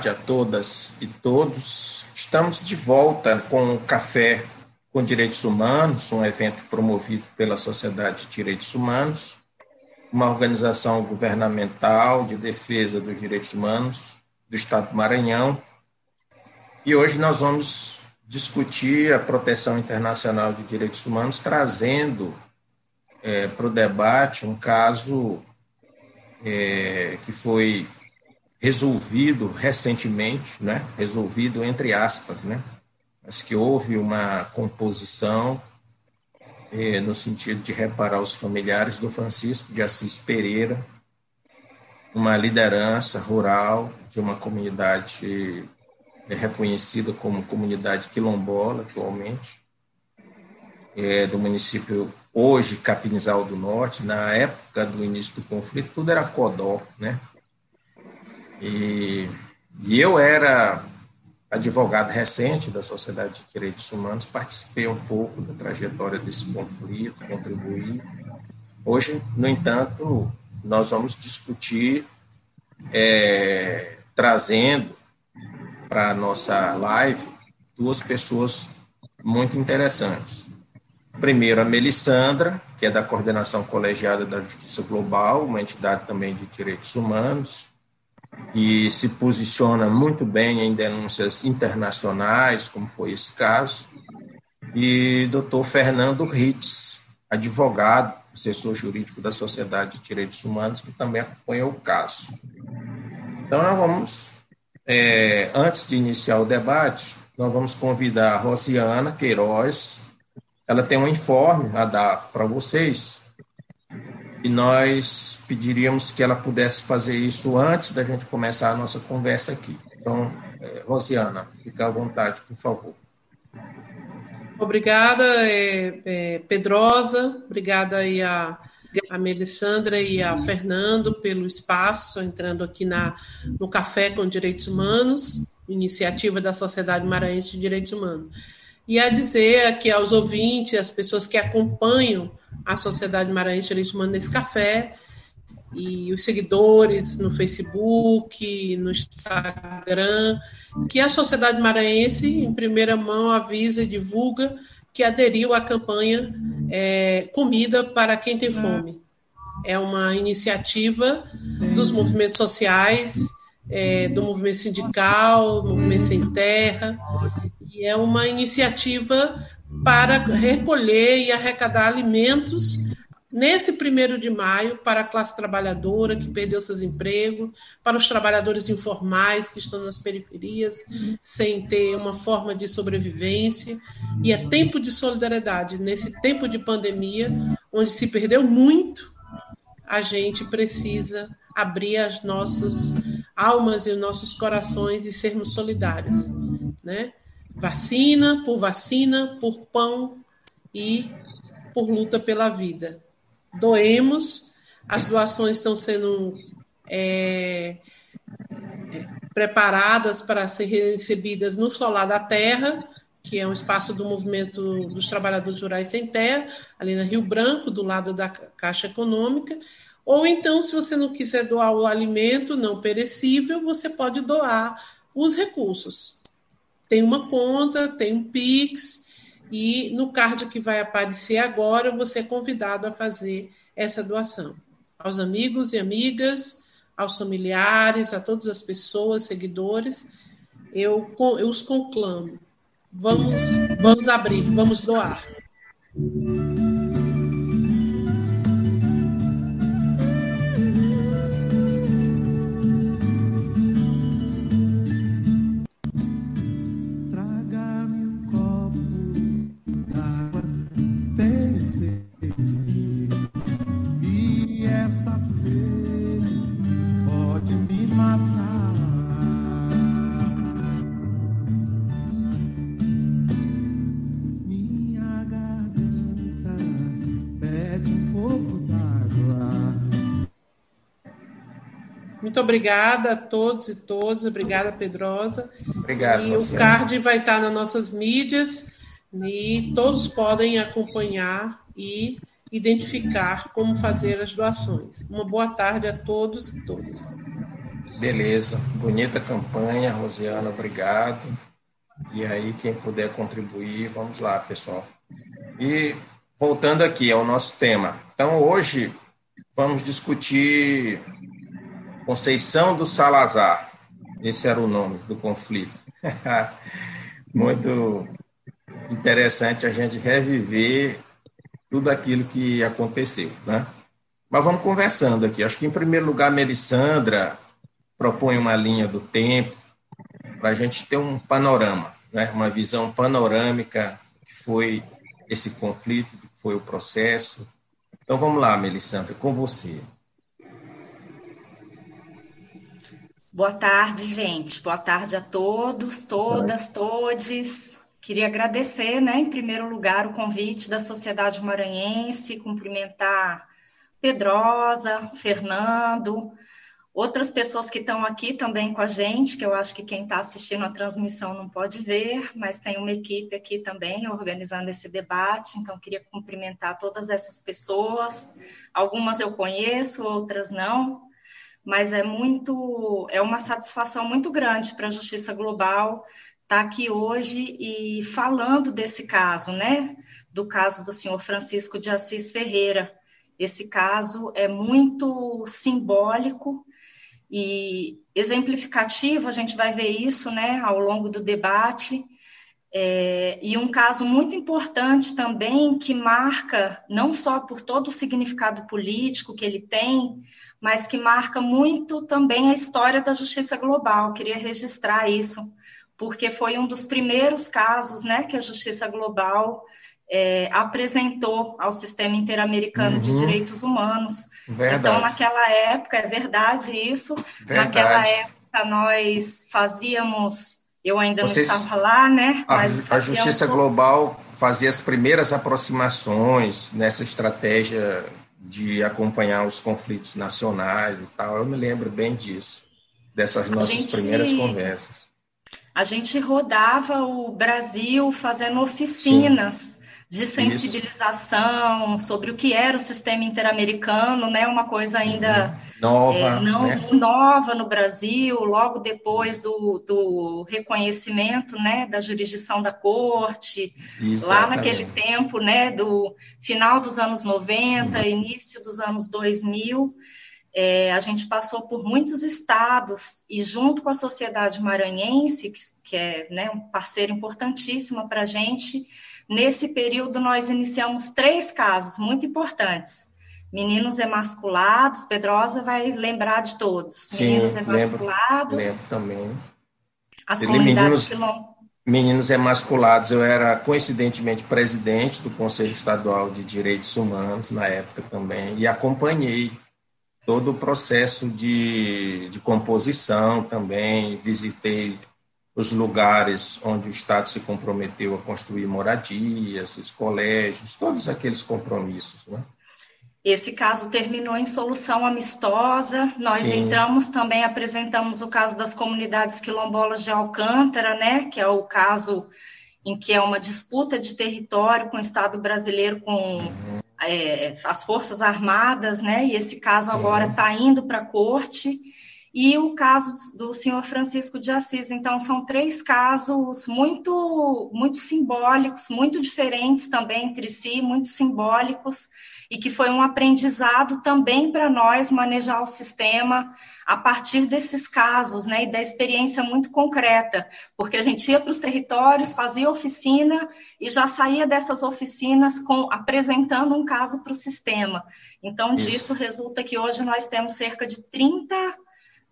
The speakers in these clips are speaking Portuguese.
tarde a todas e todos. Estamos de volta com o Café com Direitos Humanos, um evento promovido pela Sociedade de Direitos Humanos, uma organização governamental de defesa dos direitos humanos do Estado do Maranhão. E hoje nós vamos discutir a proteção internacional de direitos humanos, trazendo é, para o debate um caso é, que foi resolvido recentemente, né? resolvido entre aspas, né? mas que houve uma composição eh, no sentido de reparar os familiares do Francisco de Assis Pereira, uma liderança rural de uma comunidade eh, reconhecida como comunidade quilombola atualmente, eh, do município hoje Capinzal do Norte, na época do início do conflito, tudo era Codó, né? E, e eu era advogado recente da Sociedade de Direitos Humanos, participei um pouco da trajetória desse conflito, contribuí. Hoje, no entanto, nós vamos discutir, é, trazendo para a nossa live duas pessoas muito interessantes. Primeiro, a Melissandra, que é da Coordenação Colegiada da Justiça Global, uma entidade também de direitos humanos, que se posiciona muito bem em denúncias internacionais, como foi esse caso, e doutor Fernando Ritz, advogado, assessor jurídico da Sociedade de Direitos Humanos, que também acompanhou o caso. Então, nós vamos, é, antes de iniciar o debate, nós vamos convidar a Rosiana Queiroz, ela tem um informe a dar para vocês e nós pediríamos que ela pudesse fazer isso antes da gente começar a nossa conversa aqui. Então, é, Rosiana, fica à vontade, por favor. Obrigada, é, é, Pedrosa, obrigada aí a, a Melissandra e a Fernando pelo espaço, entrando aqui na, no Café com Direitos Humanos, iniciativa da Sociedade Maranhense de Direitos Humanos. E a dizer aqui aos ouvintes, as pessoas que acompanham a Sociedade Maranhense de Direitos Humanos nesse café, e os seguidores no Facebook, no Instagram, que a Sociedade Maranhense, em primeira mão, avisa e divulga que aderiu à campanha é, Comida para Quem Tem Fome. É uma iniciativa dos movimentos sociais, é, do movimento sindical, movimento sem terra, e é uma iniciativa para recolher e arrecadar alimentos nesse primeiro de maio para a classe trabalhadora que perdeu seus empregos, para os trabalhadores informais que estão nas periferias sem ter uma forma de sobrevivência. E é tempo de solidariedade. Nesse tempo de pandemia, onde se perdeu muito, a gente precisa abrir as nossas almas e os nossos corações e sermos solidários, né? Vacina por vacina, por pão e por luta pela vida. Doemos, as doações estão sendo é, preparadas para serem recebidas no Solar da Terra, que é um espaço do movimento dos trabalhadores rurais sem terra, ali na Rio Branco, do lado da Caixa Econômica. Ou então, se você não quiser doar o alimento não perecível, você pode doar os recursos tem uma conta, tem um Pix, e no card que vai aparecer agora, você é convidado a fazer essa doação. Aos amigos e amigas, aos familiares, a todas as pessoas, seguidores, eu, eu os conclamo. Vamos, vamos abrir, vamos doar. Muito obrigada a todos e todas, obrigada, Pedrosa. Obrigado. E o card vai estar nas nossas mídias e todos podem acompanhar e identificar como fazer as doações. Uma boa tarde a todos e todas. Beleza, bonita campanha, Rosiana, obrigado. E aí, quem puder contribuir, vamos lá, pessoal. E voltando aqui ao nosso tema. Então, hoje vamos discutir Conceição do Salazar. Esse era o nome do conflito. Muito interessante a gente reviver tudo aquilo que aconteceu, né? Mas vamos conversando aqui. Acho que, em primeiro lugar, Melissandra propõe uma linha do tempo para a gente ter um panorama, né? uma visão panorâmica que foi esse conflito, que foi o processo. Então, vamos lá, Melissandra, com você. Boa tarde, gente. Boa tarde a todos, todas, todes. Queria agradecer, né, em primeiro lugar, o convite da Sociedade Maranhense, cumprimentar Pedrosa, Fernando, outras pessoas que estão aqui também com a gente, que eu acho que quem está assistindo a transmissão não pode ver, mas tem uma equipe aqui também organizando esse debate, então queria cumprimentar todas essas pessoas. Algumas eu conheço, outras não, mas é muito, é uma satisfação muito grande para a Justiça Global estar tá aqui hoje e falando desse caso, né? Do caso do senhor Francisco de Assis Ferreira esse caso é muito simbólico e exemplificativo, a gente vai ver isso né, ao longo do debate. É, e um caso muito importante também que marca não só por todo o significado político que ele tem, mas que marca muito também a história da justiça global. queria registrar isso, porque foi um dos primeiros casos né, que a justiça global é, apresentou ao sistema interamericano uhum. de direitos humanos. Verdade. Então, naquela época, é verdade isso, verdade. naquela época nós fazíamos, eu ainda Vocês, não estava lá, né? A, a Justiça Global fazia as primeiras aproximações nessa estratégia de acompanhar os conflitos nacionais e tal. Eu me lembro bem disso, dessas nossas gente, primeiras conversas. A gente rodava o Brasil fazendo oficinas. Sim de sensibilização Isso. sobre o que era o sistema interamericano, né? Uma coisa ainda uhum. nova, é, não né? nova no Brasil, logo depois do, do reconhecimento, né, da jurisdição da corte, Exatamente. lá naquele tempo, né, do final dos anos 90, uhum. início dos anos 2000. É, a gente passou por muitos estados e junto com a sociedade maranhense, que, que é né, um parceiro importantíssimo para a gente, Nesse período, nós iniciamos três casos muito importantes. Meninos emasculados, Pedrosa vai lembrar de todos. Sim, meninos emasculados. Lembro, lembro também. As comunidades meninos, meninos emasculados, eu era coincidentemente presidente do Conselho Estadual de Direitos Humanos na época também, e acompanhei todo o processo de, de composição também, visitei os lugares onde o Estado se comprometeu a construir moradias, os colégios, todos aqueles compromissos. Né? Esse caso terminou em solução amistosa. Nós Sim. entramos também, apresentamos o caso das comunidades quilombolas de Alcântara, né, que é o caso em que é uma disputa de território com o Estado brasileiro, com uhum. é, as Forças Armadas, né, e esse caso agora está indo para a corte e o caso do senhor Francisco de Assis. Então, são três casos muito, muito simbólicos, muito diferentes também entre si, muito simbólicos, e que foi um aprendizado também para nós manejar o sistema a partir desses casos, né, e da experiência muito concreta, porque a gente ia para os territórios, fazia oficina e já saía dessas oficinas com apresentando um caso para o sistema. Então, Isso. disso resulta que hoje nós temos cerca de 30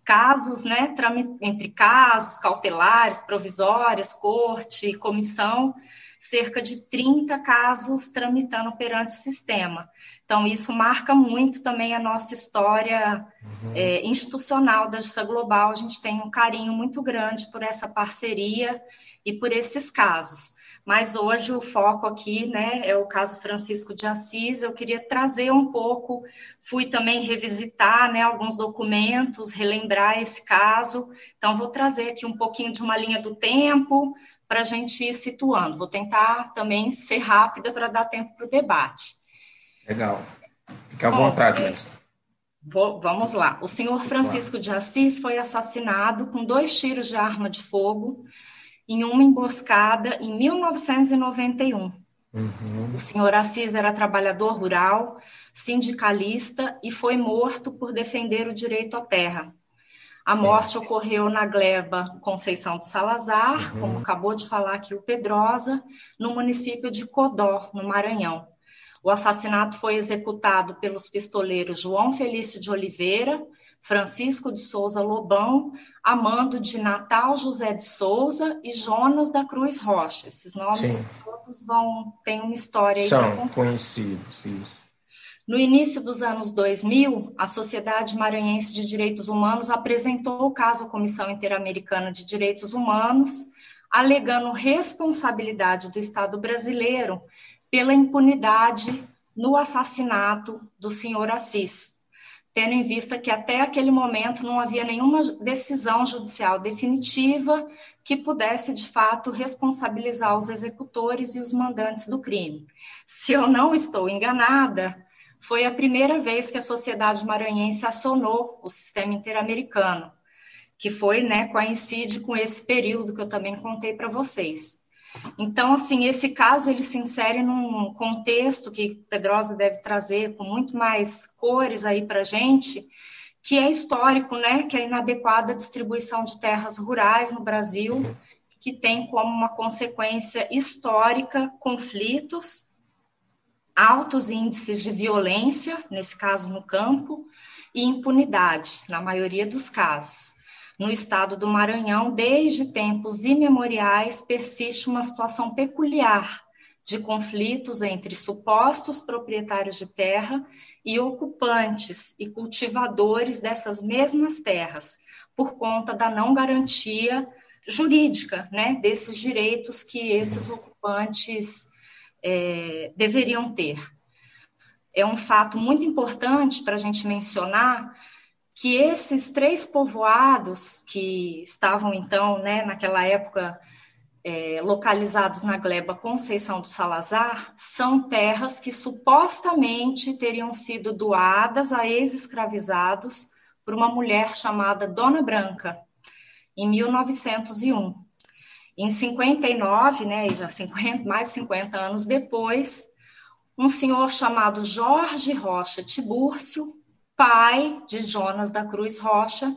casos, né, entre casos cautelares, provisórias, corte, comissão, cerca de 30 casos tramitando perante o sistema. Então, isso marca muito também a nossa história uhum. é, institucional da Justiça Global. A gente tem um carinho muito grande por essa parceria e por esses casos mas hoje o foco aqui, né, é o caso Francisco de Assis. Eu queria trazer um pouco, fui também revisitar, né, alguns documentos, relembrar esse caso. Então vou trazer aqui um pouquinho de uma linha do tempo para a gente ir situando. Vou tentar também ser rápida para dar tempo para o debate. Legal. Fique à Bom, vontade, Melissa. Vou, vamos lá. O senhor Francisco de Assis foi assassinado com dois tiros de arma de fogo em uma emboscada em 1991. Uhum. O senhor Assis era trabalhador rural, sindicalista e foi morto por defender o direito à terra. A morte ocorreu na gleba Conceição do Salazar, uhum. como acabou de falar aqui o Pedrosa, no município de Codó, no Maranhão. O assassinato foi executado pelos pistoleiros João Felício de Oliveira, Francisco de Souza Lobão, Amando de Natal José de Souza e Jonas da Cruz Rocha. Esses nomes Sim. todos vão têm uma história aí. São conhecidos, isso. No início dos anos 2000, a Sociedade Maranhense de Direitos Humanos apresentou o caso à Comissão Interamericana de Direitos Humanos, alegando responsabilidade do Estado brasileiro pela impunidade no assassinato do senhor Assis, tendo em vista que até aquele momento não havia nenhuma decisão judicial definitiva que pudesse, de fato, responsabilizar os executores e os mandantes do crime. Se eu não estou enganada, foi a primeira vez que a sociedade maranhense acionou o sistema interamericano, que foi, né, coincide com esse período que eu também contei para vocês. Então, assim, esse caso ele se insere num contexto que Pedrosa deve trazer com muito mais cores aí para gente, que é histórico, né? Que é a inadequada distribuição de terras rurais no Brasil, que tem como uma consequência histórica conflitos, altos índices de violência, nesse caso no campo, e impunidade, na maioria dos casos. No estado do Maranhão, desde tempos imemoriais, persiste uma situação peculiar de conflitos entre supostos proprietários de terra e ocupantes e cultivadores dessas mesmas terras, por conta da não garantia jurídica né, desses direitos que esses ocupantes é, deveriam ter. É um fato muito importante para a gente mencionar que esses três povoados que estavam então, né, naquela época é, localizados na gleba Conceição do Salazar, são terras que supostamente teriam sido doadas a ex-escravizados por uma mulher chamada Dona Branca, em 1901. Em 59, né, já 50, mais de 50 anos depois, um senhor chamado Jorge Rocha Tibúrcio pai de Jonas da Cruz Rocha,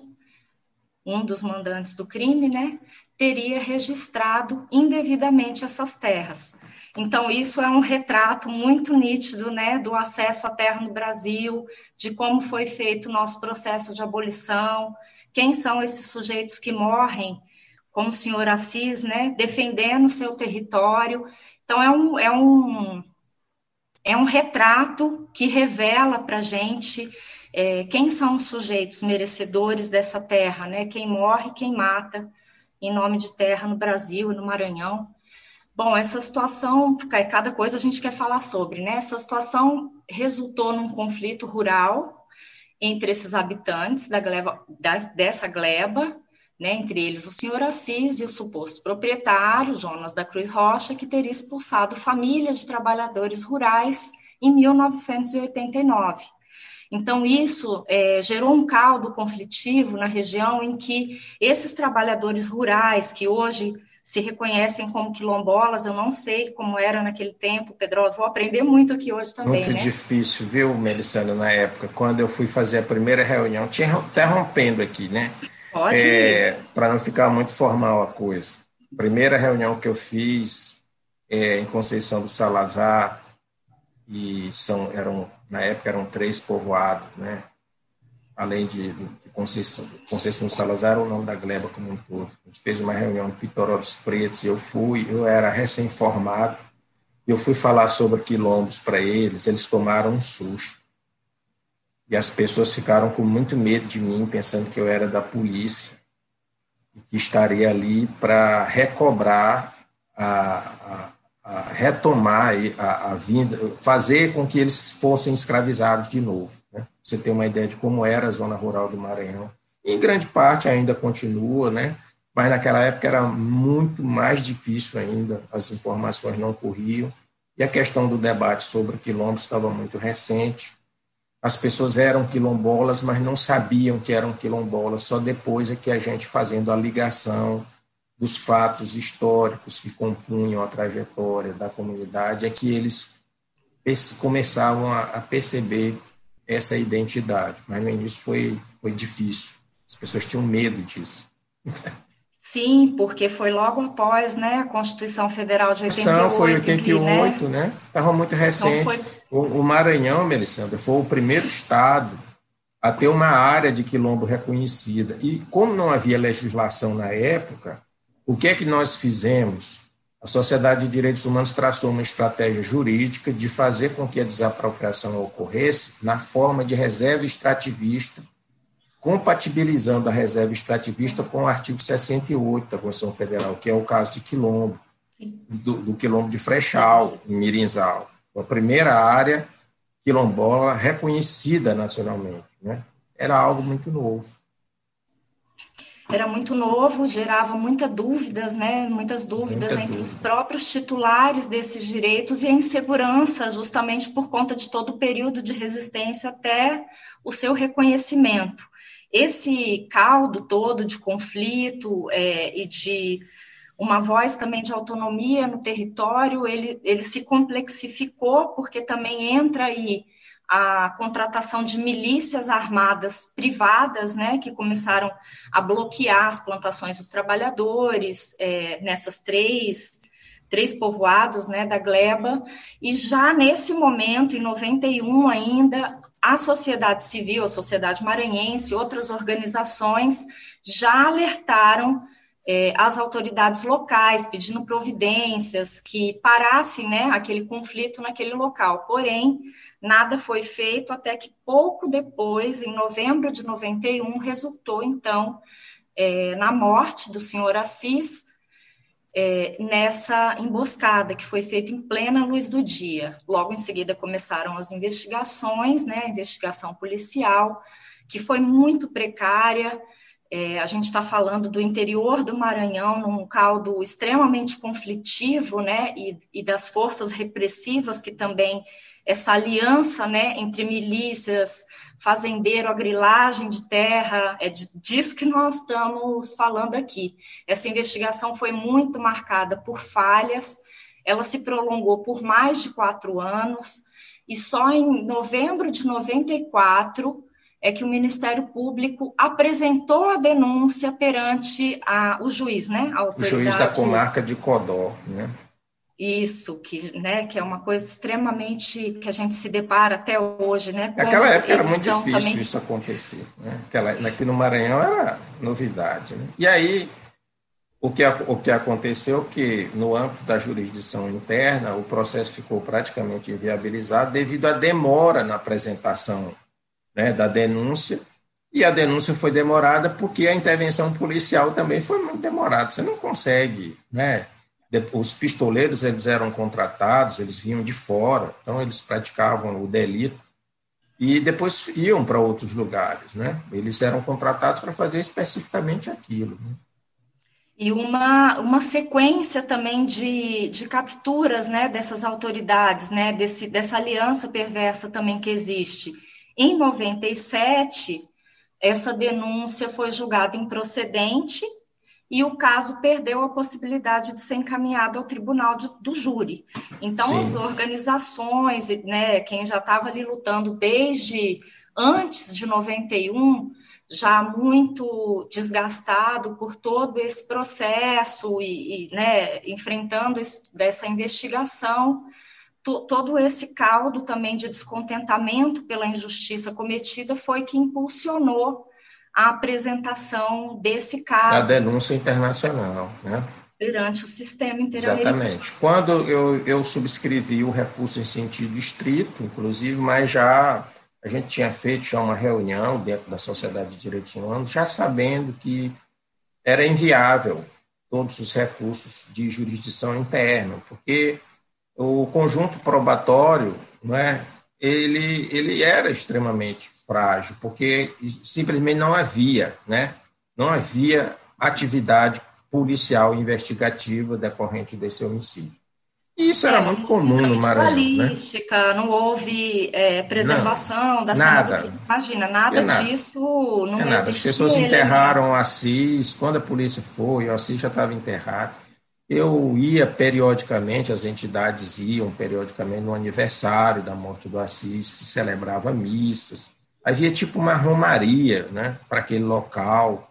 um dos mandantes do crime, né, teria registrado indevidamente essas terras. Então, isso é um retrato muito nítido né, do acesso à terra no Brasil, de como foi feito o nosso processo de abolição, quem são esses sujeitos que morrem, como o senhor Assis, né, defendendo o seu território. Então, é um, é um, é um retrato que revela para a gente é, quem são os sujeitos merecedores dessa terra, né? Quem morre, quem mata em nome de terra no Brasil e no Maranhão. Bom, essa situação, cada coisa a gente quer falar sobre, né? Essa situação resultou num conflito rural entre esses habitantes da gleba, da, dessa gleba, né? Entre eles o senhor Assis e o suposto proprietário, Jonas da Cruz Rocha, que teria expulsado famílias de trabalhadores rurais em 1989. Então, isso é, gerou um caldo conflitivo na região em que esses trabalhadores rurais, que hoje se reconhecem como quilombolas, eu não sei como era naquele tempo, Pedro, vou aprender muito aqui hoje também. Muito né? difícil, viu, Melissandra, na época, quando eu fui fazer a primeira reunião, tinha interrompendo aqui, né? Pode é, Para não ficar muito formal a coisa. Primeira reunião que eu fiz é, em Conceição do Salazar, e são, eram na época eram três povoados, né? além de, de Conceição, Conceição Salazar, o nome da gleba como um todo. A gente fez uma reunião no Pitoró dos Pretos, eu fui, eu era recém-formado, eu fui falar sobre quilombos para eles, eles tomaram um susto. E as pessoas ficaram com muito medo de mim, pensando que eu era da polícia, e que estaria ali para recobrar a, a a retomar a, a, vinda, fazer com que eles fossem escravizados de novo. Né? Você tem uma ideia de como era a zona rural do Maranhão. em grande parte ainda continua, né? mas naquela época era muito mais difícil ainda, as informações não corriam, e a questão do debate sobre quilombos estava muito recente. As pessoas eram quilombolas, mas não sabiam que eram quilombolas, só depois é que a gente fazendo a ligação dos fatos históricos que compunham a trajetória da comunidade, é que eles começavam a, perceber essa identidade. Mas no início foi, foi difícil, as pessoas tinham medo disso. Sim, porque foi logo após né, a Constituição Federal de 88. Foi 88, que, né? Estava muito então, recente. Então foi... o, Maranhão, Melissandra, foi o primeiro estado a ter uma área de quilombo reconhecida. E como não havia legislação na época, o que é que nós fizemos? A Sociedade de Direitos Humanos traçou uma estratégia jurídica de fazer com que a desapropriação ocorresse na forma de reserva extrativista compatibilizando a reserva extrativista com o artigo 68 da Constituição Federal, que é o caso de Quilombo, do, do Quilombo de Frechal, em Mirinzal. A primeira área quilombola reconhecida nacionalmente. Né? Era algo muito novo. Era muito novo, gerava muitas dúvidas, né? Muitas dúvidas Muita entre dúvida. os próprios titulares desses direitos e a insegurança, justamente por conta de todo o período de resistência até o seu reconhecimento esse caldo todo de conflito é, e de uma voz também de autonomia no território, ele, ele se complexificou, porque também entra aí a contratação de milícias armadas privadas, né, que começaram a bloquear as plantações dos trabalhadores é, nessas três três povoados, né, da Gleba, e já nesse momento, em 91 ainda, a sociedade civil, a sociedade maranhense, outras organizações já alertaram é, as autoridades locais, pedindo providências que parassem né, aquele conflito naquele local. Porém, nada foi feito até que pouco depois, em novembro de 91, resultou, então, é, na morte do senhor Assis, é, nessa emboscada que foi feita em plena luz do dia. Logo em seguida começaram as investigações, né, a investigação policial, que foi muito precária. É, a gente está falando do interior do Maranhão, num caldo extremamente conflitivo, né, e, e das forças repressivas que também essa aliança né, entre milícias, fazendeiro, a grilagem de terra, é disso que nós estamos falando aqui. Essa investigação foi muito marcada por falhas, ela se prolongou por mais de quatro anos, e só em novembro de 94 é que o Ministério Público apresentou a denúncia perante a, o juiz, né? O juiz da comarca de Codó, né? Isso, que, né, que é uma coisa extremamente que a gente se depara até hoje, né? Naquela época era muito difícil também... isso acontecer, né? Aquela, aqui no Maranhão era novidade, né? E aí o que, o que aconteceu é que no âmbito da jurisdição interna o processo ficou praticamente inviabilizado devido à demora na apresentação né, da denúncia e a denúncia foi demorada porque a intervenção policial também foi muito demorada. Você não consegue, né? os pistoleiros eles eram contratados, eles vinham de fora, então eles praticavam o delito e depois iam para outros lugares, né? Eles eram contratados para fazer especificamente aquilo. Né? E uma, uma sequência também de, de capturas né, dessas autoridades, né, desse, dessa aliança perversa também que existe. Em 97, essa denúncia foi julgada improcedente e o caso perdeu a possibilidade de ser encaminhado ao tribunal de, do júri. Então, Sim. as organizações, né, quem já estava ali lutando desde antes de 91, já muito desgastado por todo esse processo e, e né, enfrentando esse, dessa investigação, todo esse caldo também de descontentamento pela injustiça cometida foi que impulsionou a apresentação desse caso. Da denúncia internacional, né? Perante o sistema interamericano. Exatamente. Quando eu, eu subscrevi o recurso em sentido estrito, inclusive, mas já a gente tinha feito já uma reunião dentro da Sociedade de Direitos Humanos, já sabendo que era inviável todos os recursos de jurisdição interna, porque o conjunto probatório, não é, ele, ele era extremamente frágil, porque simplesmente não havia, né? Não havia atividade policial investigativa decorrente desse homicídio. Isso era é, muito comum no Maranhão. Né? balística, né? não houve é, preservação não, da nada. cena do Imagina, nada, é nada disso não é nada. As pessoas ele, enterraram o Assis, quando a polícia foi, o Assis já estava enterrado. Eu ia periodicamente, as entidades iam periodicamente no aniversário da morte do Assis, se celebrava missas. Havia tipo uma romaria né, para aquele local.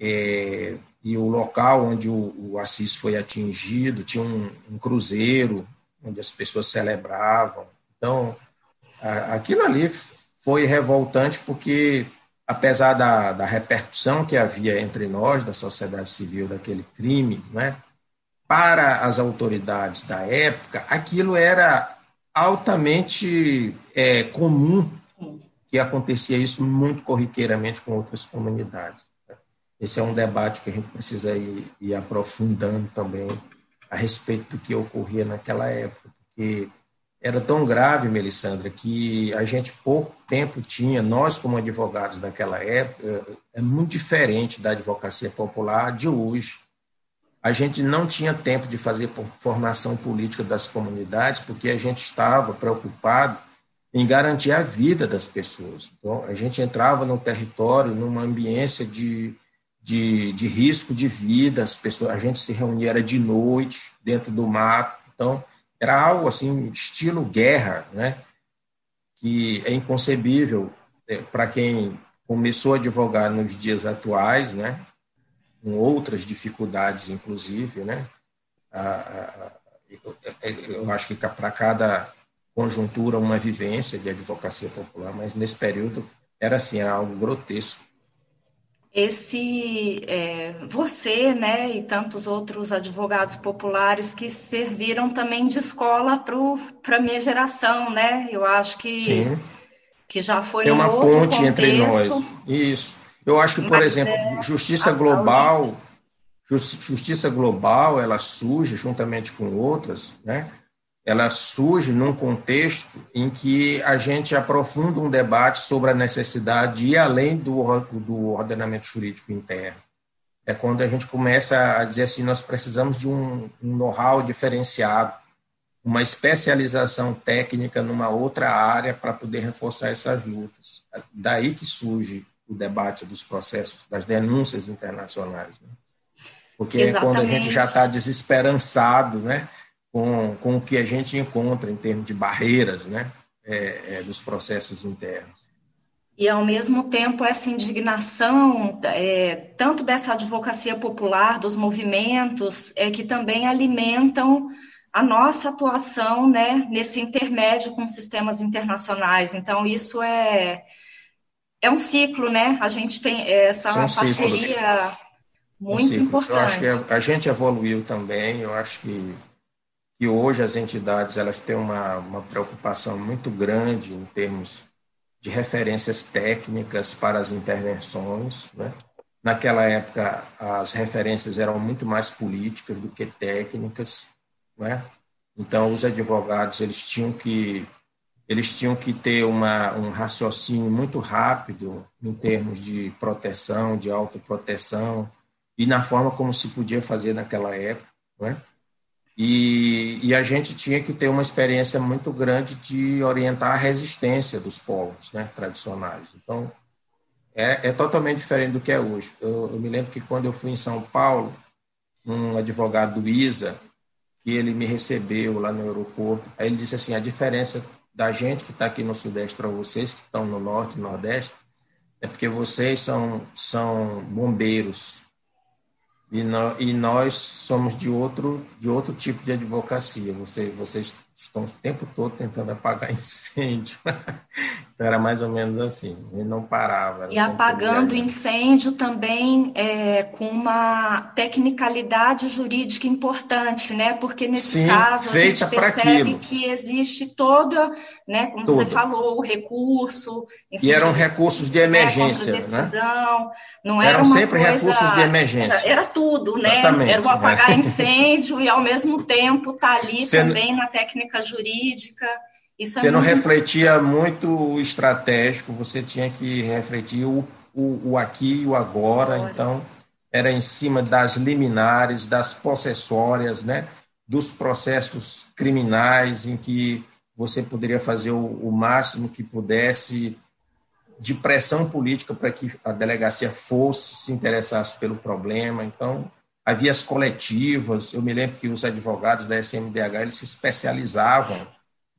É, e o local onde o, o Assis foi atingido tinha um, um, cruzeiro onde as pessoas celebravam. Então, a, aquilo ali foi revoltante porque, apesar da, da repercussão que havia entre nós, da sociedade civil, daquele crime, né, para as autoridades da época, aquilo era altamente é, comum que acontecia isso muito corriqueiramente com outras comunidades. Esse é um debate que a gente precisa ir, ir aprofundando também a respeito do que ocorria naquela época, porque era tão grave, Melissandra, que a gente pouco tempo tinha, nós como advogados daquela época, é muito diferente da advocacia popular de hoje. A gente não tinha tempo de fazer formação política das comunidades, porque a gente estava preocupado em garantir a vida das pessoas. Então, a gente entrava no território, numa ambiência de de, de risco de vida, as pessoas, a gente se reunia era de noite, dentro do mato, então era algo assim, estilo guerra, né? que é inconcebível é, para quem começou a advogar nos dias atuais, né? Com outras dificuldades, inclusive, né? eu acho que para cada conjuntura uma vivência de advocacia popular, mas nesse período era assim, algo grotesco esse é, você, né, e tantos outros advogados populares que serviram também de escola para a minha geração, né? Eu acho que Sim. que já foi Tem uma ponte contexto, entre nós. Isso. Eu acho que, por exemplo, é, justiça global, justiça global, ela surge juntamente com outras, né? ela surge num contexto em que a gente aprofunda um debate sobre a necessidade de ir além do, do ordenamento jurídico interno. É quando a gente começa a dizer assim, nós precisamos de um, um know-how diferenciado, uma especialização técnica numa outra área para poder reforçar essas lutas. Daí que surge o debate dos processos, das denúncias internacionais. Né? Porque Exatamente. quando a gente já está desesperançado, né? com, com o que a gente encontra em termos de barreiras né, é, é, dos processos internos. E, ao mesmo tempo, essa indignação, é, tanto dessa advocacia popular, dos movimentos, é que também alimentam a nossa atuação né, nesse intermédio com sistemas internacionais. Então, isso é, é um ciclo, né? A gente tem essa São parceria ciclos. muito importante. Eu acho que a gente evoluiu também, eu acho que que hoje as entidades elas têm uma, uma preocupação muito grande em termos de referências técnicas para as intervenções. Né? Naquela época, as referências eram muito mais políticas do que técnicas. Né? Então, os advogados eles tinham que eles tinham que ter uma, um raciocínio muito rápido em termos de proteção, de autoproteção e na forma como se podia fazer naquela época. Né? E, e, a gente tinha que ter uma experiência muito grande de orientar a resistência dos povos né, tradicionais. Então, é, é, totalmente diferente do que é hoje. Eu, eu, me lembro que quando eu fui em São Paulo, um advogado do ISA, que ele me recebeu lá no aeroporto, aí ele disse assim, a diferença da gente que está aqui no Sudeste para vocês que estão no Norte Nordeste, é porque vocês são, são bombeiros, e, no, e nós somos de outro, de outro tipo de advocacia. Vocês, vocês estão o tempo todo tentando apagar incêndio. então, era mais ou menos assim, ele não parava. E apagando incêndio também é, com uma tecnicalidade jurídica importante, né? Porque nesse Sim, caso a gente percebe que existe toda, né, como você falou, o recurso. E eram recursos de emergência, né? Decisão, não era eram sempre coisa, recursos de emergência. Era, era tudo, né? Exatamente, era o apagar né? incêndio e ao mesmo tempo estar tá ali também na técnica técnica jurídica. Isso é você é não muito... refletia muito estratégico, você tinha que refletir o, o, o aqui e o agora, agora, então era em cima das liminares, das possessórias, né? dos processos criminais, em que você poderia fazer o, o máximo que pudesse de pressão política para que a delegacia fosse, se interessasse pelo problema. Então, havia as coletivas. Eu me lembro que os advogados da SMDH eles se especializavam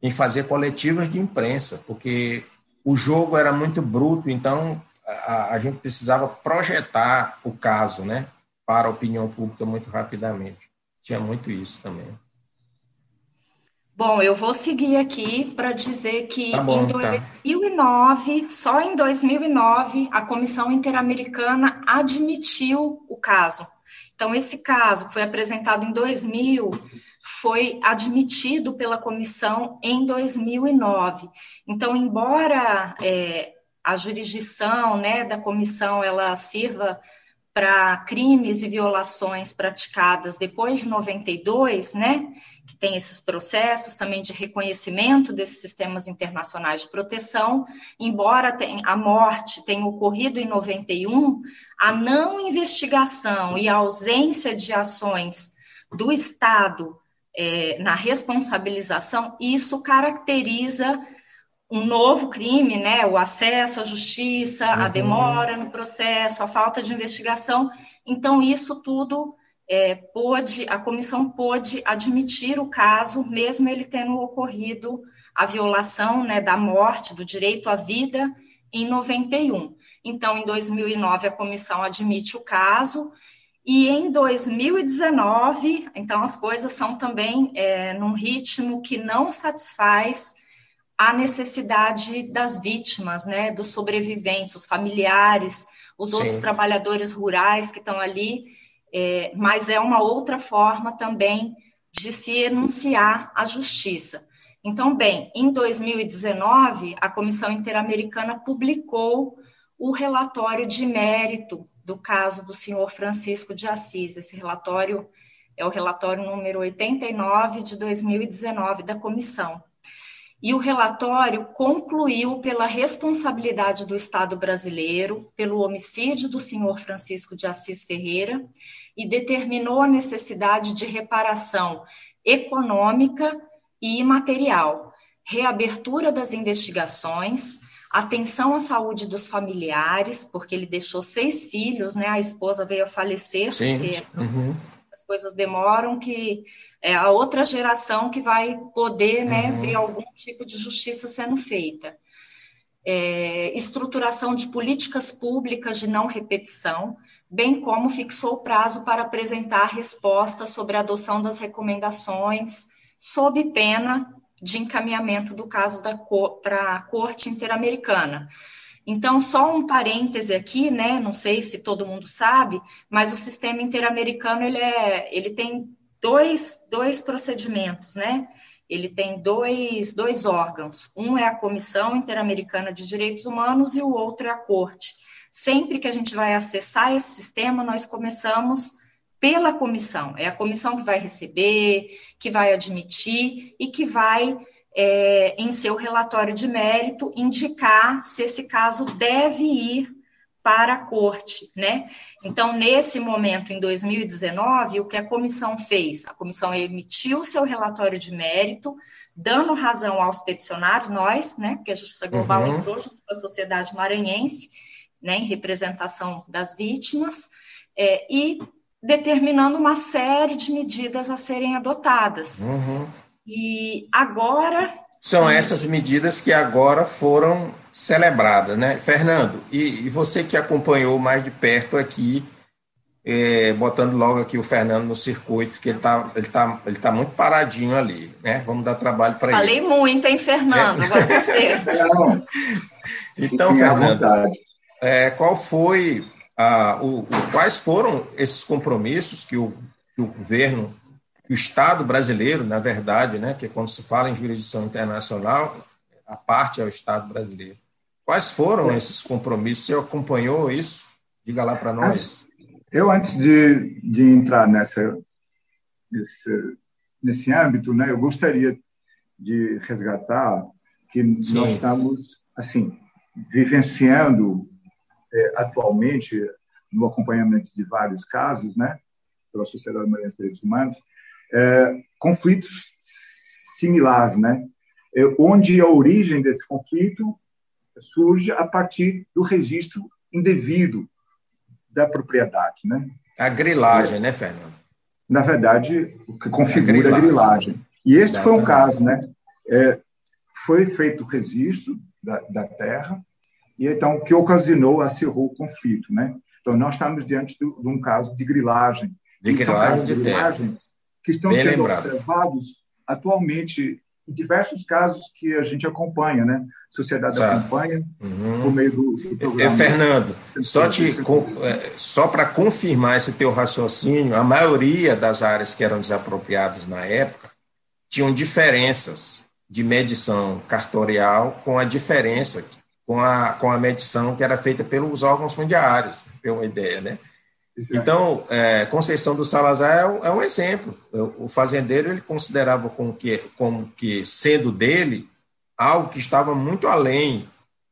em fazer coletivas de imprensa, porque o jogo era muito bruto, então a, a gente precisava projetar o caso, né, para a opinião pública muito rapidamente. Tinha muito isso também. Bom, eu vou seguir aqui para dizer que tá bom, em 2009, tá. só em 2009, a Comissão Interamericana admitiu o caso. Então, esse caso foi apresentado em 2000 foi admitido pela comissão em 2009. Então, embora é, a jurisdição né, da comissão ela sirva para crimes e violações praticadas depois de 92, né, que tem esses processos também de reconhecimento desses sistemas internacionais de proteção, embora a morte tenha ocorrido em 91, a não investigação e a ausência de ações do Estado é, na responsabilização, isso caracteriza um novo crime, né? O acesso à justiça, uhum. a demora no processo, a falta de investigação. Então, isso tudo é, pôde, a comissão pôde admitir o caso, mesmo ele tendo ocorrido a violação né, da morte, do direito à vida, em 91. Então, em 2009, a comissão admite o caso, e em 2019, então as coisas são também é, num ritmo que não satisfaz a necessidade das vítimas, né, dos sobreviventes, os familiares, os Sim. outros trabalhadores rurais que estão ali, é, mas é uma outra forma também de se enunciar a justiça. Então, bem, em 2019, a Comissão Interamericana publicou o relatório de mérito do caso do senhor Francisco de Assis. Esse relatório é o relatório número 89 de 2019 da comissão. E o relatório concluiu pela responsabilidade do Estado brasileiro pelo homicídio do senhor Francisco de Assis Ferreira e determinou a necessidade de reparação econômica e imaterial, reabertura das investigações, atenção à saúde dos familiares, porque ele deixou seis filhos, né? A esposa veio a falecer, Sim. porque uhum. As coisas demoram que é a outra geração que vai poder né, uhum. ver algum tipo de justiça sendo feita. É, estruturação de políticas públicas de não repetição, bem como fixou o prazo para apresentar resposta sobre a adoção das recomendações, sob pena de encaminhamento do caso para a Corte Interamericana. Então, só um parêntese aqui, né? Não sei se todo mundo sabe, mas o sistema interamericano ele, é, ele tem dois, dois procedimentos, né? Ele tem dois, dois órgãos. Um é a Comissão Interamericana de Direitos Humanos e o outro é a Corte. Sempre que a gente vai acessar esse sistema, nós começamos pela comissão. É a comissão que vai receber, que vai admitir e que vai, é, em seu relatório de mérito, indicar se esse caso deve ir para a corte, né? Então, nesse momento, em 2019, o que a comissão fez? A comissão emitiu seu relatório de mérito, dando razão aos peticionários, nós, né? Porque a Justiça Global uhum. entrou junto com a sociedade maranhense, né? Em representação das vítimas, é, e determinando uma série de medidas a serem adotadas. Uhum. E agora. São essas medidas que agora foram celebrada, né? Fernando, e, e, você que acompanhou mais de perto aqui, é, botando logo aqui o Fernando no circuito, que ele está ele tá, ele tá muito paradinho ali, né? Vamos dar trabalho para ele. Falei muito, hein, Fernando? É. Agora você. então, Fernando, é, qual foi a, o, o, quais foram esses compromissos que o, que o governo, o Estado brasileiro, na verdade, né, que quando se fala em jurisdição internacional, a parte é o Estado brasileiro. Quais foram esses compromissos? Você acompanhou isso? Diga lá para nós. Eu, antes de, de entrar nessa, nesse, nesse âmbito, né, eu gostaria de resgatar que Sim. nós estamos, assim, vivenciando é, atualmente, no acompanhamento de vários casos, né, pela Sociedade Maranhense de Direitos Humanos, é, conflitos similares, né? É, onde a origem desse conflito surge a partir do registro indevido da propriedade, né? A grilagem, né, Fernando? Na verdade, o que configura a grilagem. A grilagem. E Exatamente. foi um caso, né? É, foi feito o registro da, da terra e então o que ocasionou, acirrou o conflito, né? Então nós estamos diante de, de um caso de grilagem. De grilagem, de grilagem que estão Bem sendo lembrado. observados atualmente em diversos casos que a gente acompanha, né? Sociedade Exato. acompanha uhum. por meio do, do programa. Fernando, só, te, é, só para confirmar esse teu raciocínio, a maioria das áreas que eram desapropriadas na época tinham diferenças de medição cartorial com a diferença com a, com a medição que era feita pelos órgãos fundiários, ter uma ideia, né? Então, é, Conceição do Salazar é um, é exemplo. O fazendeiro ele considerava como que, como que sendo dele algo que estava muito além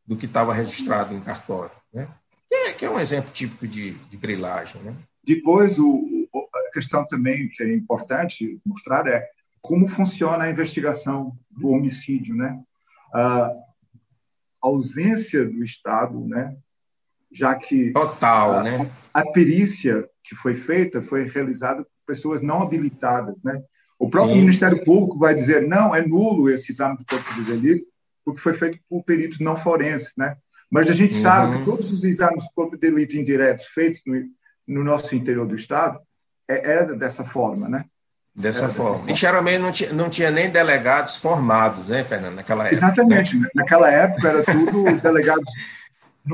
do que estava registrado em cartório, né? Que é, que é um exemplo típico de, de grilagem, né? Depois, o, a questão também que é importante mostrar é como funciona a investigação do homicídio, né? A ausência do Estado, né? Já que total, a, né? A perícia que foi feita foi realizada por pessoas não habilitadas, né? O próprio Sim. Ministério Público vai dizer não é nulo esse exame do corpo de delito porque foi feito por peritos não forenses, né? Mas a gente uhum. sabe que todos os exames do corpo de delito indiretos feitos no, no nosso interior do estado é, era dessa forma, né? Dessa Era forma. Dessa e geralmente não tinha, não tinha nem delegados formados, né, Fernando, naquela época. Exatamente. Né? Naquela época era tudo delegados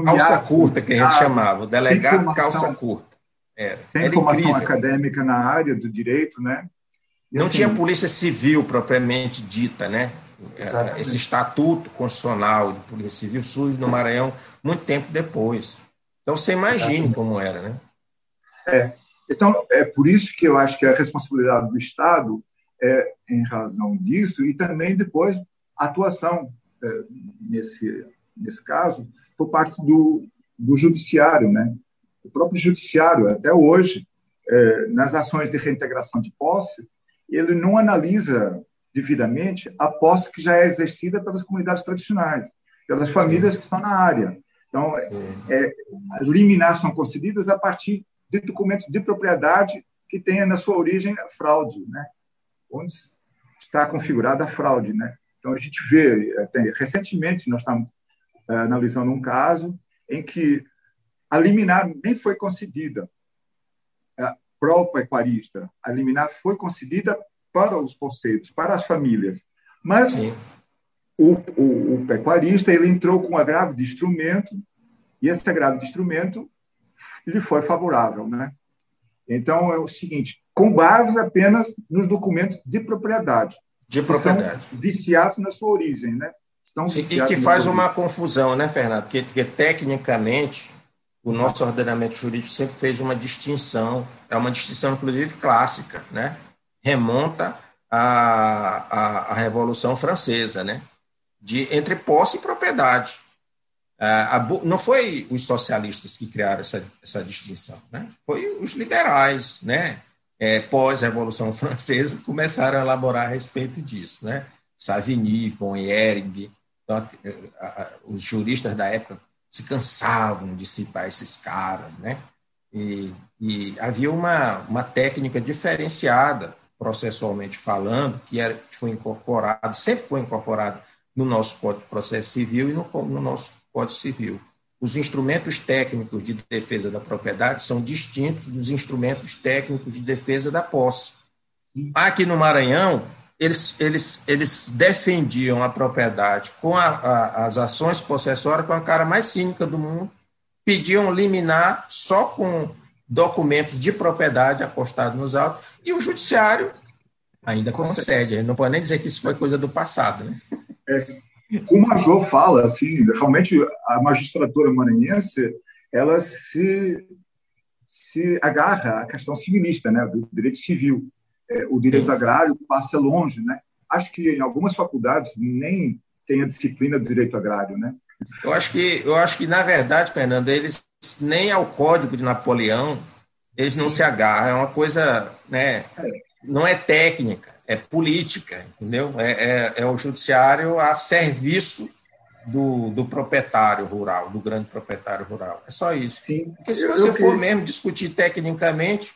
Calça curta, que a gente chamava. O delegado calça curta. Era. Sem Era formação incrível. acadêmica na área do direito, né? E não assim, tinha polícia civil propriamente dita, né? Exatamente. Esse estatuto constitucional de polícia civil surge no Maranhão muito tempo depois. Então você imagine exatamente. como era, né? É. Então, é por isso que eu acho que a responsabilidade do Estado é em razão disso e também depois a atuação é, nesse, nesse caso por parte do, do judiciário, né? O próprio judiciário, até hoje, é, nas ações de reintegração de posse, ele não analisa devidamente a posse que já é exercida pelas comunidades tradicionais, pelas famílias que estão na área. Então, é, é, as liminares são concedidas a partir de documentos de propriedade que tenha na sua origem a fraude, né? Onde está configurada a fraude, né? Então a gente vê, até, recentemente nós estamos analisando um caso em que a liminar nem foi concedida é, para o pecuarista, a liminar foi concedida para os poceiros, para as famílias, mas o, o, o, pecuarista ele entrou com um agravo de instrumento e esse agravo de instrumento lhe foi favorável, né? Então é o seguinte, com base apenas nos documentos de propriedade, de propriedade, viciados na sua origem, né? Estão e que faz uma confusão, né, Fernando? Porque, porque tecnicamente o nosso ordenamento jurídico sempre fez uma distinção, é uma distinção inclusive clássica, né? Remonta à, à, à Revolução Francesa, né? De entre posse e propriedade. A, não foi os socialistas que criaram essa, essa distinção, né? foi os liberais, né? É, pós-Revolução Francesa, começaram a elaborar a respeito disso. Né? Savigny, von Ehring, então, os juristas da época se cansavam de citar esses caras. Né? E, e havia uma, uma técnica diferenciada, processualmente falando, que, era, que foi incorporada, sempre foi incorporada no nosso Código de Processo Civil e no, no nosso Código Civil. Os instrumentos técnicos de defesa da propriedade são distintos dos instrumentos técnicos de defesa da posse. Aqui no Maranhão, eles, eles, eles defendiam a propriedade com a, a, as ações possessórias com a cara mais cínica do mundo, pediam liminar só com documentos de propriedade apostados nos autos, e o judiciário ainda concede. A não pode nem dizer que isso foi coisa do passado. Né? É, o Major fala, assim, realmente a magistratura maranhense, ela se, se agarra à questão civilista, né, do direito civil. É, o direito agrário passa longe, né? Acho que em algumas faculdades nem tem a disciplina do direito agrário, né? Eu acho que, eu acho que na verdade, Fernando, eles nem ao Código de Napoleão eles não se agarram. É uma coisa, né? É. Não é técnica é política, entendeu? É, é, é o judiciário a serviço do, do, proprietário rural, do grande proprietário rural. É só isso. Sim. Porque se você for mesmo discutir tecnicamente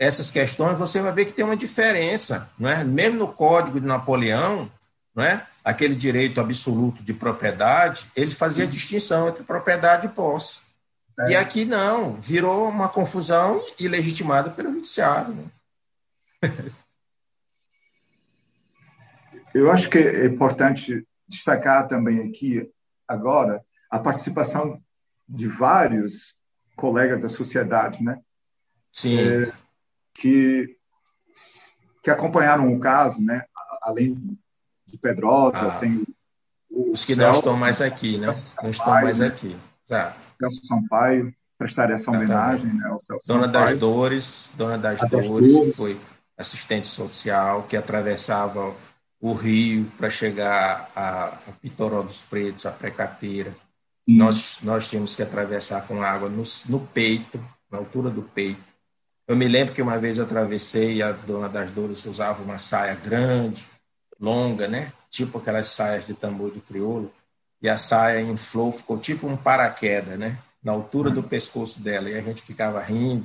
essas questões, você vai ver que tem uma diferença. Não é? Mesmo no Código de Napoleão, não é? aquele direito absoluto de propriedade, ele fazia Sim. distinção entre propriedade e posse. É. E aqui não, virou uma confusão ilegitimada pelo judiciário. Né? Eu acho que é importante destacar também aqui, agora, a participação de vários colegas da sociedade, né? Sim. É, que, que acompanharam o caso, né? Além de Pedrosa, ah, tem os que não estão mais aqui, né? Não estão mais aqui. Tá. Celso Sampaio, prestar essa homenagem né, ao Celso Dona Sampaio. das Dores, Dona das, Dores, Dores, que foi assistente social, que atravessava o rio para chegar a, a Pitoró dos Pretos, a Precateira. Nós, nós tínhamos que atravessar com água no, no peito, na altura do peito. Eu me lembro que uma vez eu atravessei e a Dona das Dores usava uma saia grande, longa, né? Tipo aquelas saias de tambor de crioulo. E a saia inflou, ficou tipo um paraquedas, né? Na altura do pescoço dela. E a gente ficava rindo,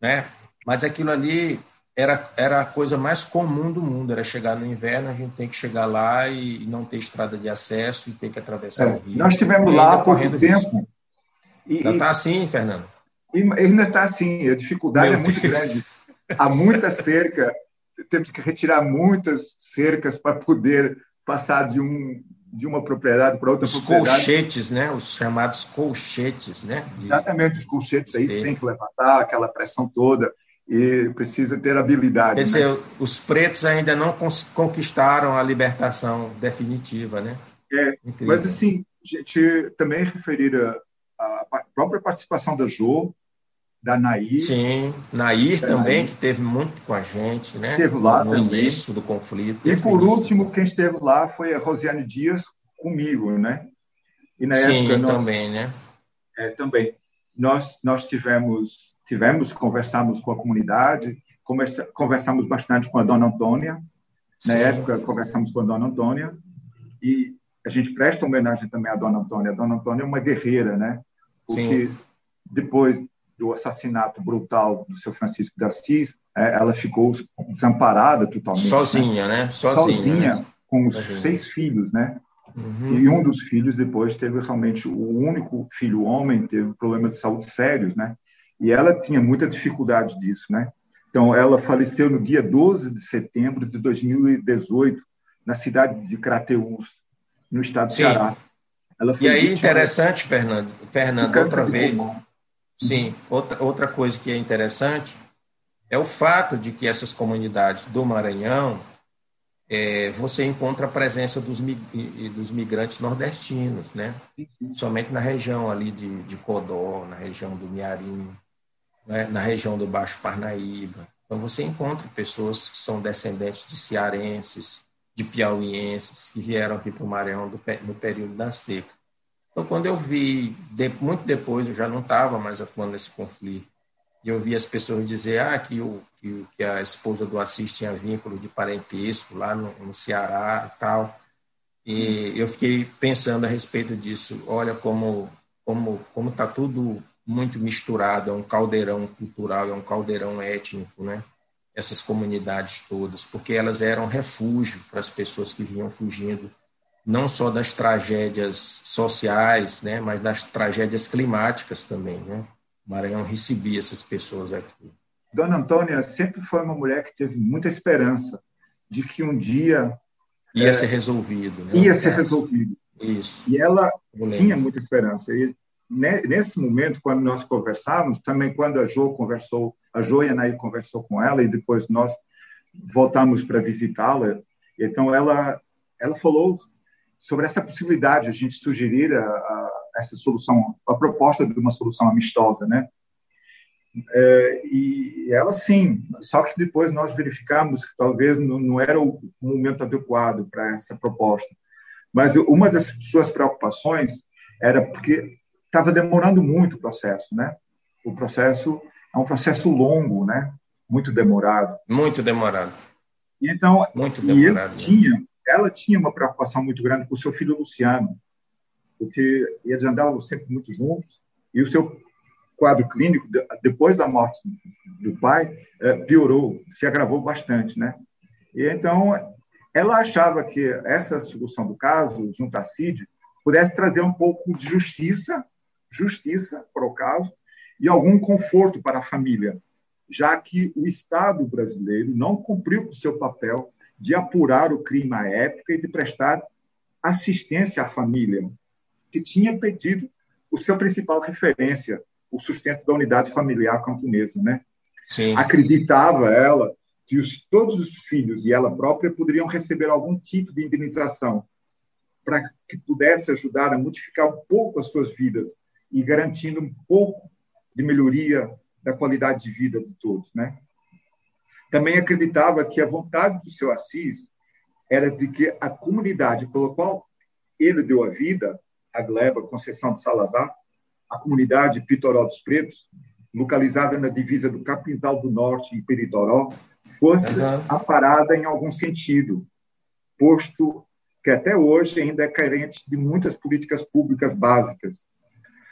né? Mas aquilo ali era, era a coisa mais comum do mundo, era chegar no inverno, a gente tem que chegar lá e não ter estrada de acesso e ter que atravessar é, o rio. Nós estivemos lá há pouco tempo. E, ainda está assim, Fernando? E ainda está assim, a dificuldade Meu é muito Deus. grande. Há muita cerca, temos que retirar muitas cercas para poder passar de, um, de uma propriedade para outra os propriedade. Os colchetes, né? Os chamados colchetes, né? De... Exatamente, os colchetes aí tem que levantar aquela pressão toda e precisa ter habilidade. Quer dizer, né? os pretos ainda não conquistaram a libertação definitiva, né? É, mas assim, a gente também referir a, a própria participação da Jo, da Nair. Sim, Nair também, Nair. que teve muito com a gente, né? Esteve lá no também. início do conflito. E por último, quem esteve lá foi a Rosiane Dias comigo, né? E na Sim, época nós, também, né? É, também. Nós, nós tivemos tivemos, conversamos com a comunidade, conversa, conversamos bastante com a dona Antônia. Na Sim. época, conversamos com a dona Antônia e a gente presta homenagem também à dona Antônia. A dona Antônia é uma guerreira, né? Porque Sim. depois do assassinato brutal do seu Francisco de Assis, é, ela ficou desamparada totalmente. Sozinha, né? né? Sozinha, Sozinha né? com os Sozinha. seis filhos, né? Uhum. E um dos filhos depois teve realmente o único filho homem teve problemas de saúde sérios, né? E ela tinha muita dificuldade disso, né? Então, ela faleceu no dia 12 de setembro de 2018, na cidade de Crateús, no estado do Ceará. e aí, interessante, Fernando, Fernando outra vez. Sim, outra, outra coisa que é interessante é o fato de que essas comunidades do Maranhão, é, você encontra a presença dos, dos migrantes nordestinos, né? Somente na região ali de, de Codó, na região do Miarim, né, na região do Baixo Parnaíba. Então, você encontra pessoas que são descendentes de cearenses, de piauienses, que vieram aqui para o Maranhão no período da seca. Então, quando eu vi, muito depois, eu já não estava mais atuando nesse conflito, e eu vi as pessoas dizer ah, que, o, que, que a esposa do Assis tinha vínculo de parentesco lá no, no Ceará e tal. E eu fiquei pensando a respeito disso. Olha como como como está tudo muito misturado, é um caldeirão cultural, é um caldeirão étnico, né? Essas comunidades todas, porque elas eram refúgio para as pessoas que vinham fugindo, não só das tragédias sociais, né, mas das tragédias climáticas também, né? O Maranhão recebia essas pessoas aqui. Dona Antônia sempre foi uma mulher que teve muita esperança de que um dia ia é, ser resolvido, né? Ia ser resolvido. Isso. E ela tinha muita esperança. E nesse momento, quando nós conversávamos, também quando a Jo conversou, a Jo e a Naí conversou com ela e depois nós voltamos para visitá-la, então ela ela falou sobre essa possibilidade, a gente sugerir a, a, essa solução, a proposta de uma solução amistosa, né? É, e ela sim, só que depois nós verificamos que talvez não, não era o momento adequado para essa proposta. Mas uma das suas preocupações era porque estava demorando muito o processo, né? O processo é um processo longo, né? Muito demorado. Muito demorado. E então, muito e ele né? tinha, ela tinha uma preocupação muito grande com o seu filho Luciano, porque eles andavam sempre muito juntos, e o seu quadro clínico, depois da morte do pai, é, piorou, se agravou bastante, né? E então, ela achava que essa solução do caso, junto à CID, pudesse trazer um pouco de justiça, justiça para o caso, e algum conforto para a família, já que o Estado brasileiro não cumpriu com o seu papel de apurar o crime à época e de prestar assistência à família, que tinha perdido o seu principal referência, o sustento da unidade familiar camponesa. Né? Sim. Acreditava ela que os, todos os filhos e ela própria poderiam receber algum tipo de indenização para que pudesse ajudar a modificar um pouco as suas vidas e garantindo um pouco de melhoria da qualidade de vida de todos, né? Também acreditava que a vontade do seu Assis era de que a comunidade pela qual ele deu a vida, a Gleba Conceição de Salazar, a comunidade Pitoró dos Pretos, localizada na divisa do Capinzal do Norte e Peritoró, fosse uhum. aparada em algum sentido, posto que até hoje ainda é carente de muitas políticas públicas básicas.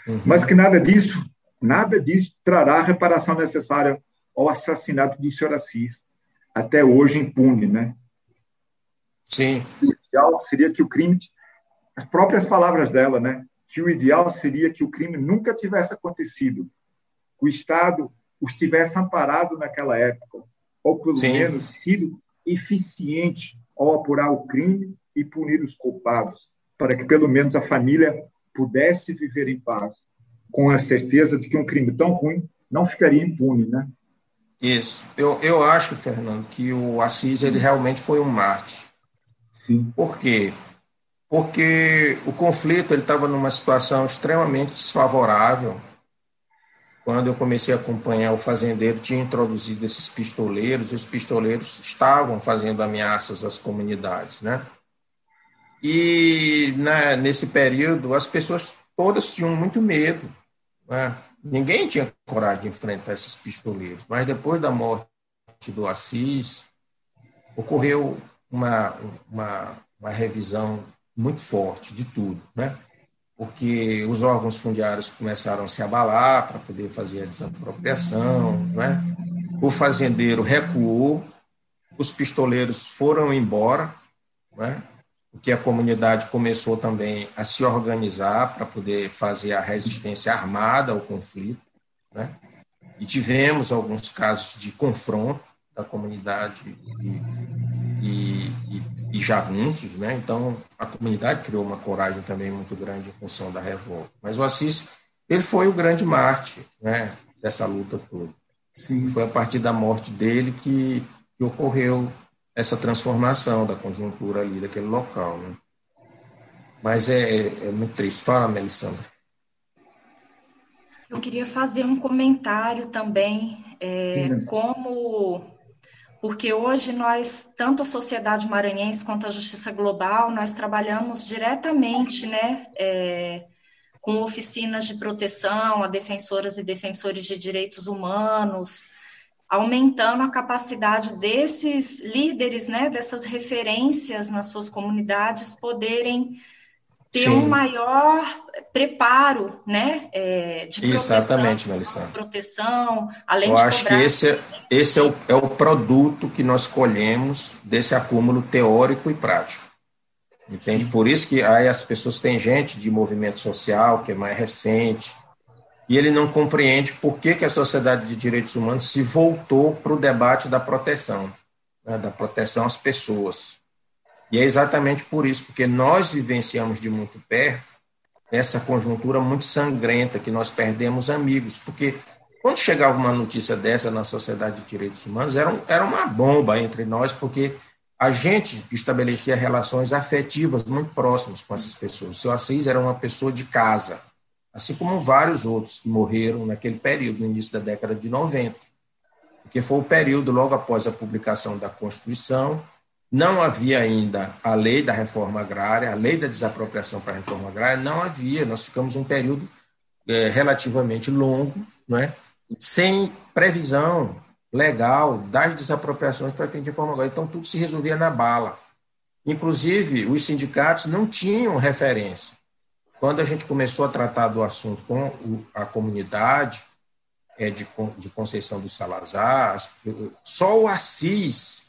Uhum. Mas que nada disso Nada disso trará a reparação necessária ao assassinato do senhor Assis, até hoje impune, né? Sim. O ideal seria que o crime, as próprias palavras dela, né? Que o ideal seria que o crime nunca tivesse acontecido, o Estado os tivesse amparado naquela época, ou pelo Sim. menos sido eficiente ao apurar o crime e punir os culpados, para que pelo menos a família pudesse viver em paz com a certeza de que um crime tão ruim não ficaria impune, né? Isso. Eu, eu acho, Fernando, que o Assis ele realmente foi um Marte. Sim. Por quê? Porque o conflito ele estava numa situação extremamente desfavorável. Quando eu comecei a acompanhar o fazendeiro, tinha introduzido esses pistoleiros, e os pistoleiros estavam fazendo ameaças às comunidades, né? E né, nesse período as pessoas todas tinham muito medo né? Ninguém tinha coragem de enfrentar esses pistoleiros, mas depois da morte do Assis, ocorreu uma, uma, uma revisão muito forte de tudo, né? porque os órgãos fundiários começaram a se abalar para poder fazer a desapropriação, né? o fazendeiro recuou, os pistoleiros foram embora, né? Que a comunidade começou também a se organizar para poder fazer a resistência armada ao conflito, né? E tivemos alguns casos de confronto da comunidade e, e, e, e jagunços, né? Então a comunidade criou uma coragem também muito grande em função da revolta. Mas o Assis ele foi o grande mártir, né? Dessa luta toda. Sim. Foi a partir da morte dele que, que ocorreu essa transformação da conjuntura ali daquele local. Né? Mas é, é, é muito triste. Fala, Melissandra. Eu queria fazer um comentário também, é, como porque hoje nós, tanto a sociedade maranhense quanto a Justiça Global, nós trabalhamos diretamente, né, é, com oficinas de proteção a defensoras e defensores de direitos humanos, aumentando a capacidade desses líderes, né, dessas referências nas suas comunidades poderem ter Sim. um maior preparo, né, é, de proteção, Exatamente, Melissa. proteção, além Eu de acho que esse, é, esse é, o, é o produto que nós colhemos desse acúmulo teórico e prático. Entende? Por isso que aí as pessoas têm gente de movimento social que é mais recente, e ele não compreende por que, que a sociedade de direitos humanos se voltou para o debate da proteção, né, da proteção às pessoas. E é exatamente por isso, porque nós vivenciamos de muito perto essa conjuntura muito sangrenta, que nós perdemos amigos, porque quando chegava uma notícia dessa na sociedade de direitos humanos, era, um, era uma bomba entre nós, porque a gente estabelecia relações afetivas muito próximas com essas pessoas. O seu Assis era uma pessoa de casa, assim como vários outros que morreram naquele período, no início da década de 90, que foi o período logo após a publicação da Constituição, não havia ainda a lei da reforma agrária, a lei da desapropriação para a reforma agrária, não havia, nós ficamos um período é, relativamente longo, não é? sem previsão legal das desapropriações para fim de forma legal. Então, tudo se resolvia na bala. Inclusive, os sindicatos não tinham referência. Quando a gente começou a tratar do assunto com a comunidade é, de, de Conceição do Salazar, só o Assis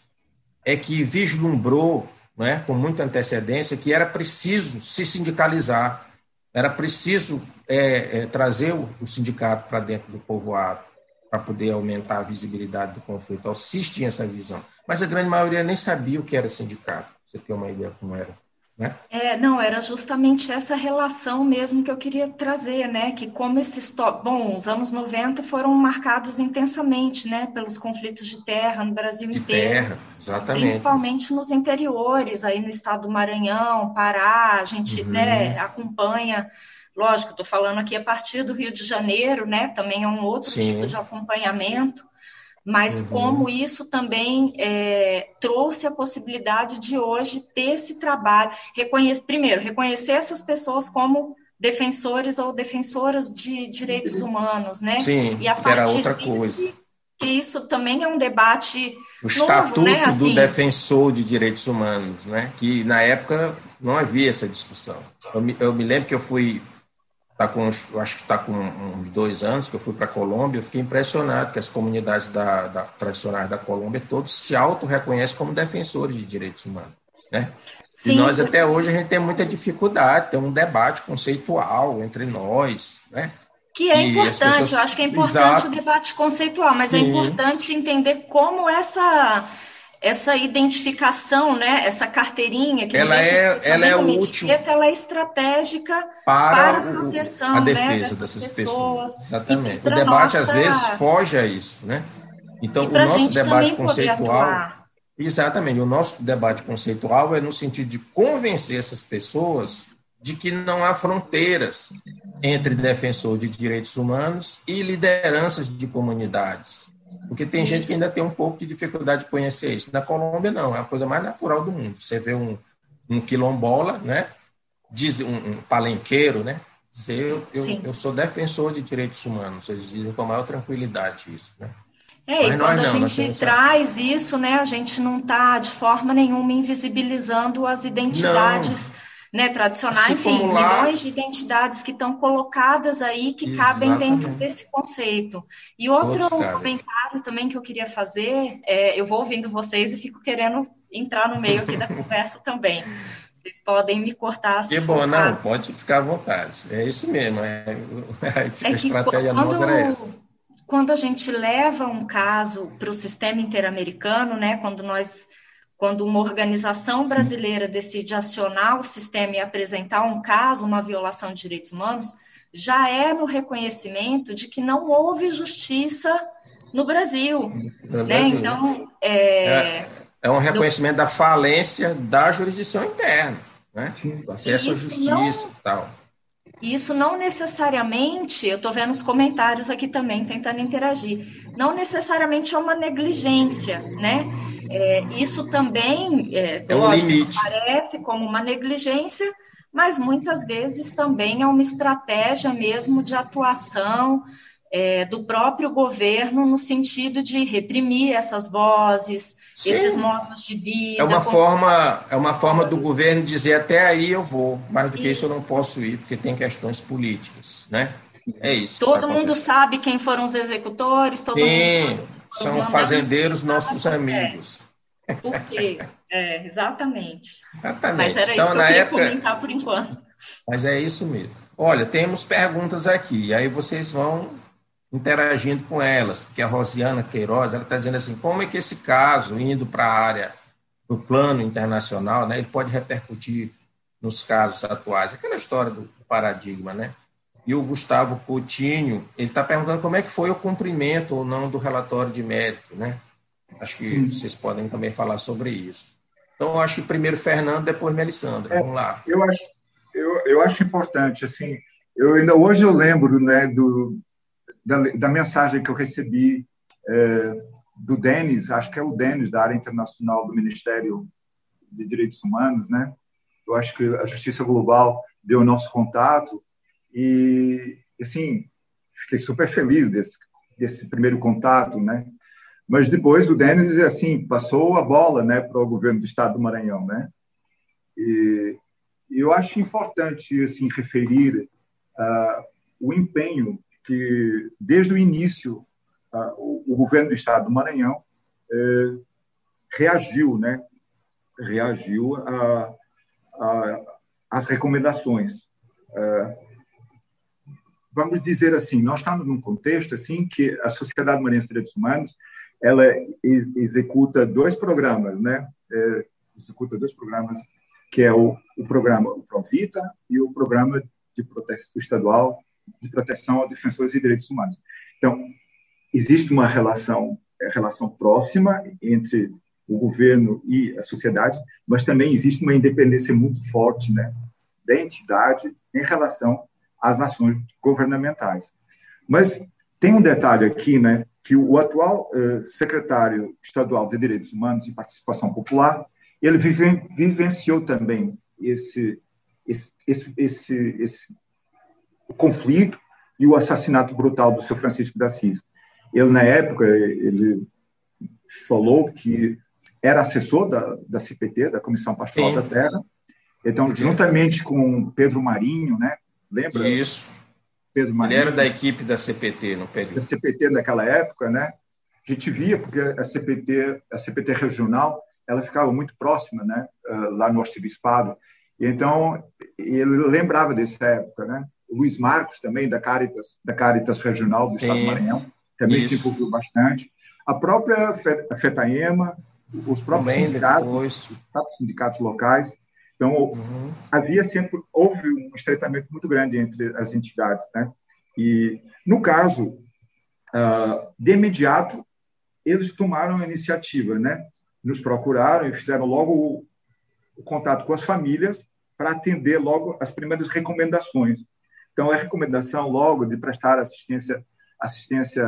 é que vislumbrou né, com muita antecedência que era preciso se sindicalizar, era preciso é, é, trazer o, o sindicato para dentro do povoado para poder aumentar a visibilidade do conflito. O Assis tinha essa visão, mas a grande maioria nem sabia o que era sindicato você ter uma ideia como era. Né? É, não, era justamente essa relação mesmo que eu queria trazer, né? Que como esses bom, os anos 90 foram marcados intensamente, né, pelos conflitos de terra no Brasil de inteiro. Terra, exatamente. Principalmente nos interiores, aí no estado do Maranhão, Pará, a gente uhum. né, acompanha. Lógico, estou falando aqui a partir do Rio de Janeiro, né? Também é um outro Sim. tipo de acompanhamento mas uhum. como isso também é, trouxe a possibilidade de hoje ter esse trabalho, reconhecer, primeiro, reconhecer essas pessoas como defensores ou defensoras de direitos humanos, né? Sim, e a partir era outra coisa. Que isso também é um debate o novo, estatuto né? assim, do defensor de direitos humanos, né? Que na época não havia essa discussão. Eu me, eu me lembro que eu fui tá com, acho que está com uns dois anos que eu fui para a Colômbia, eu fiquei impressionado que as comunidades da, da, tradicionais da Colômbia todos se auto-reconhecem como defensores de direitos humanos, né? Sim. E nós até hoje a gente tem muita dificuldade, tem um debate conceitual entre nós, né? Que é e importante, pessoas... eu acho que é importante Exato. o debate conceitual, mas é Sim. é importante entender como essa essa identificação, né, essa carteirinha que ela é, ela é útil, ela é estratégica para, para a proteção, a né, defesa né, dessas pessoas. pessoas. Exatamente. O debate nossa... às vezes foge a isso, né? Então o nosso debate conceitual, exatamente, o nosso debate conceitual é no sentido de convencer essas pessoas de que não há fronteiras entre defensor de direitos humanos e lideranças de comunidades porque tem gente que ainda tem um pouco de dificuldade de conhecer isso. Na Colômbia, não, é a coisa mais natural do mundo. Você vê um, um quilombola, né? Diz, um, um palenqueiro, né? Dizer, eu, eu, eu, sou defensor de direitos humanos. Eles dizem com a maior tranquilidade isso, né? É, Mas e quando não, a gente traz isso, né, a gente não está de forma nenhuma invisibilizando as identidades. Não né, tradicionais, enfim, milhões de identidades que estão colocadas aí que Exatamente. cabem dentro desse conceito. E outro comentário também que eu queria fazer, é, eu vou ouvindo vocês e fico querendo entrar no meio aqui da conversa também. Vocês podem me cortar se Que bom, não, caso. pode ficar à vontade. É isso mesmo. É, a é estratégia quando, nossa era essa. Quando a gente leva um caso para o sistema interamericano, né, quando nós quando uma organização brasileira decide acionar o sistema e apresentar um caso, uma violação de direitos humanos, já é no reconhecimento de que não houve justiça no Brasil. No né? Então, é, é, é, um reconhecimento do... da falência da jurisdição interna, né? Sim. acesso à justiça não... e. Isso não necessariamente, eu estou vendo os comentários aqui também, tentando interagir, não necessariamente é uma negligência, né? É, isso também, é, é um lógico, limite. parece como uma negligência, mas muitas vezes também é uma estratégia mesmo de atuação é, do próprio governo no sentido de reprimir essas vozes, Sim. esses modos de vida. É uma forma, é uma forma do governo dizer até aí eu vou, mais do que isso, isso eu não posso ir porque tem questões políticas, né? É isso. Todo tá mundo sabe quem foram os executores, todo Sim, mundo sabe. São fazendeiros nossos amigos. É. Por quê? É, exatamente. exatamente. Mas era então, isso que eu queria época... comentar por enquanto. Mas é isso mesmo. Olha, temos perguntas aqui, aí vocês vão interagindo com elas, porque a Rosiana Queiroz, ela está dizendo assim, como é que esse caso, indo para a área do plano internacional, né, ele pode repercutir nos casos atuais, aquela história do paradigma, né? E o Gustavo Coutinho, ele está perguntando como é que foi o cumprimento ou não do relatório de mérito, né? Acho que Sim. vocês podem também falar sobre isso. Então, acho que primeiro Fernando, depois Melissandra. É, Vamos lá. Eu acho, eu, eu acho importante, assim, eu hoje eu lembro, né, do, da, da mensagem que eu recebi é, do Denis, acho que é o Denis, da área internacional do Ministério de Direitos Humanos, né? Eu acho que a Justiça Global deu o nosso contato e, assim, fiquei super feliz desse, desse primeiro contato, né? Mas depois o Denis, assim, passou a bola né, para o governo do Estado do Maranhão. Né? E eu acho importante assim, referir uh, o empenho que, desde o início, uh, o, governo do Estado do Maranhão uh, reagiu, né? reagiu às recomendações. Uh, vamos dizer assim, nós estamos num contexto assim que a Sociedade Maranhense de Direitos Humanos ela executa dois programas, né? É, executa dois programas, que é o, o programa o Provita e o programa de proteção estadual de proteção aos defensores de direitos humanos. Então, existe uma relação é, relação próxima entre o governo e a sociedade, mas também existe uma independência muito forte, né, da entidade em relação às ações governamentais. Mas tem um detalhe aqui, né, que o atual uh, secretário estadual de Direitos Humanos e Participação Popular, ele vive, vivenciou também esse, esse, esse, esse, esse conflito e o assassinato brutal do seu Francisco da Assis. Ele, na época, ele falou que era assessor da, da CPT, da Comissão Pastoral Sim. da Terra, então, juntamente com Pedro Marinho, né? Lembra? Isso. Pedro Marinho. Ele era da equipe da CPT no período. Da CPT daquela época, né? A gente via, porque a CPT, a CPT regional, ela ficava muito próxima, né? Ah, lá no arcebispado. Então, ele lembrava dessa época, né? Luiz Marcos também, da Caritas, da Caritas Regional do Sim. Estado do Maranhão, também Isso. se envolveu bastante. A própria FETAEMA, os próprios também sindicatos, depois. os próprios sindicatos locais. Então, uhum. havia sempre, houve um estreitamento muito grande entre as entidades, né? E, no caso, uh, de imediato, eles tomaram a iniciativa, né? Nos procuraram e fizeram logo o, o contato com as famílias para atender logo as primeiras recomendações. Então, a recomendação logo de prestar assistência, assistência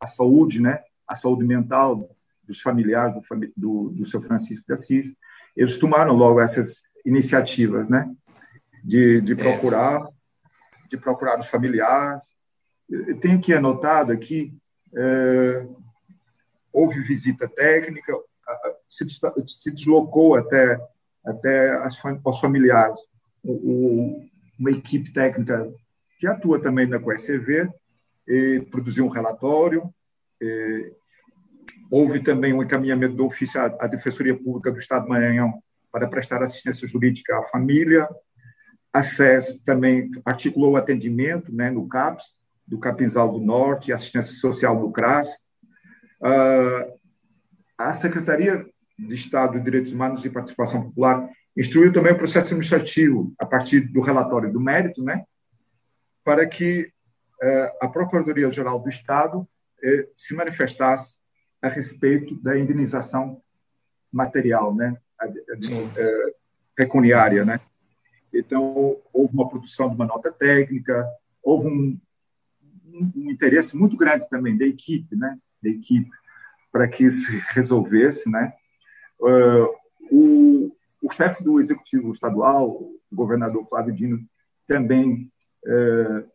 à saúde, né? À saúde mental dos familiares do, do, do seu Francisco de Assis, eles tomaram logo essas iniciativas, né? De, de é. procurar, de procurar os familiares. Eu tenho que anotado aqui, é, houve visita técnica, se, se deslocou até até as, aos familiares o, uma equipe técnica que atua também na COECV, produziu um relatório, houve também um encaminhamento do ofício à Defensoria Pública do Estado do Maranhão para prestar assistência jurídica à família. A SES também articulou o atendimento né, no CAPS, do Capinzal do Norte, assistência social do CRAS. Uh, a Secretaria de Estado de Direitos Humanos e Participação Popular instruiu também o processo administrativo a partir do relatório do mérito, né, para que uh, a Procuradoria-Geral do Estado uh, se manifestasse a respeito da indenização material, né, é, pecuniária, né? Então, houve uma produção de uma nota técnica, houve um, um interesse muito grande também da equipe, né? Da equipe, para que se resolvesse, né? Uh, o, o chefe do executivo estadual, o governador Flávio Dino, também uh,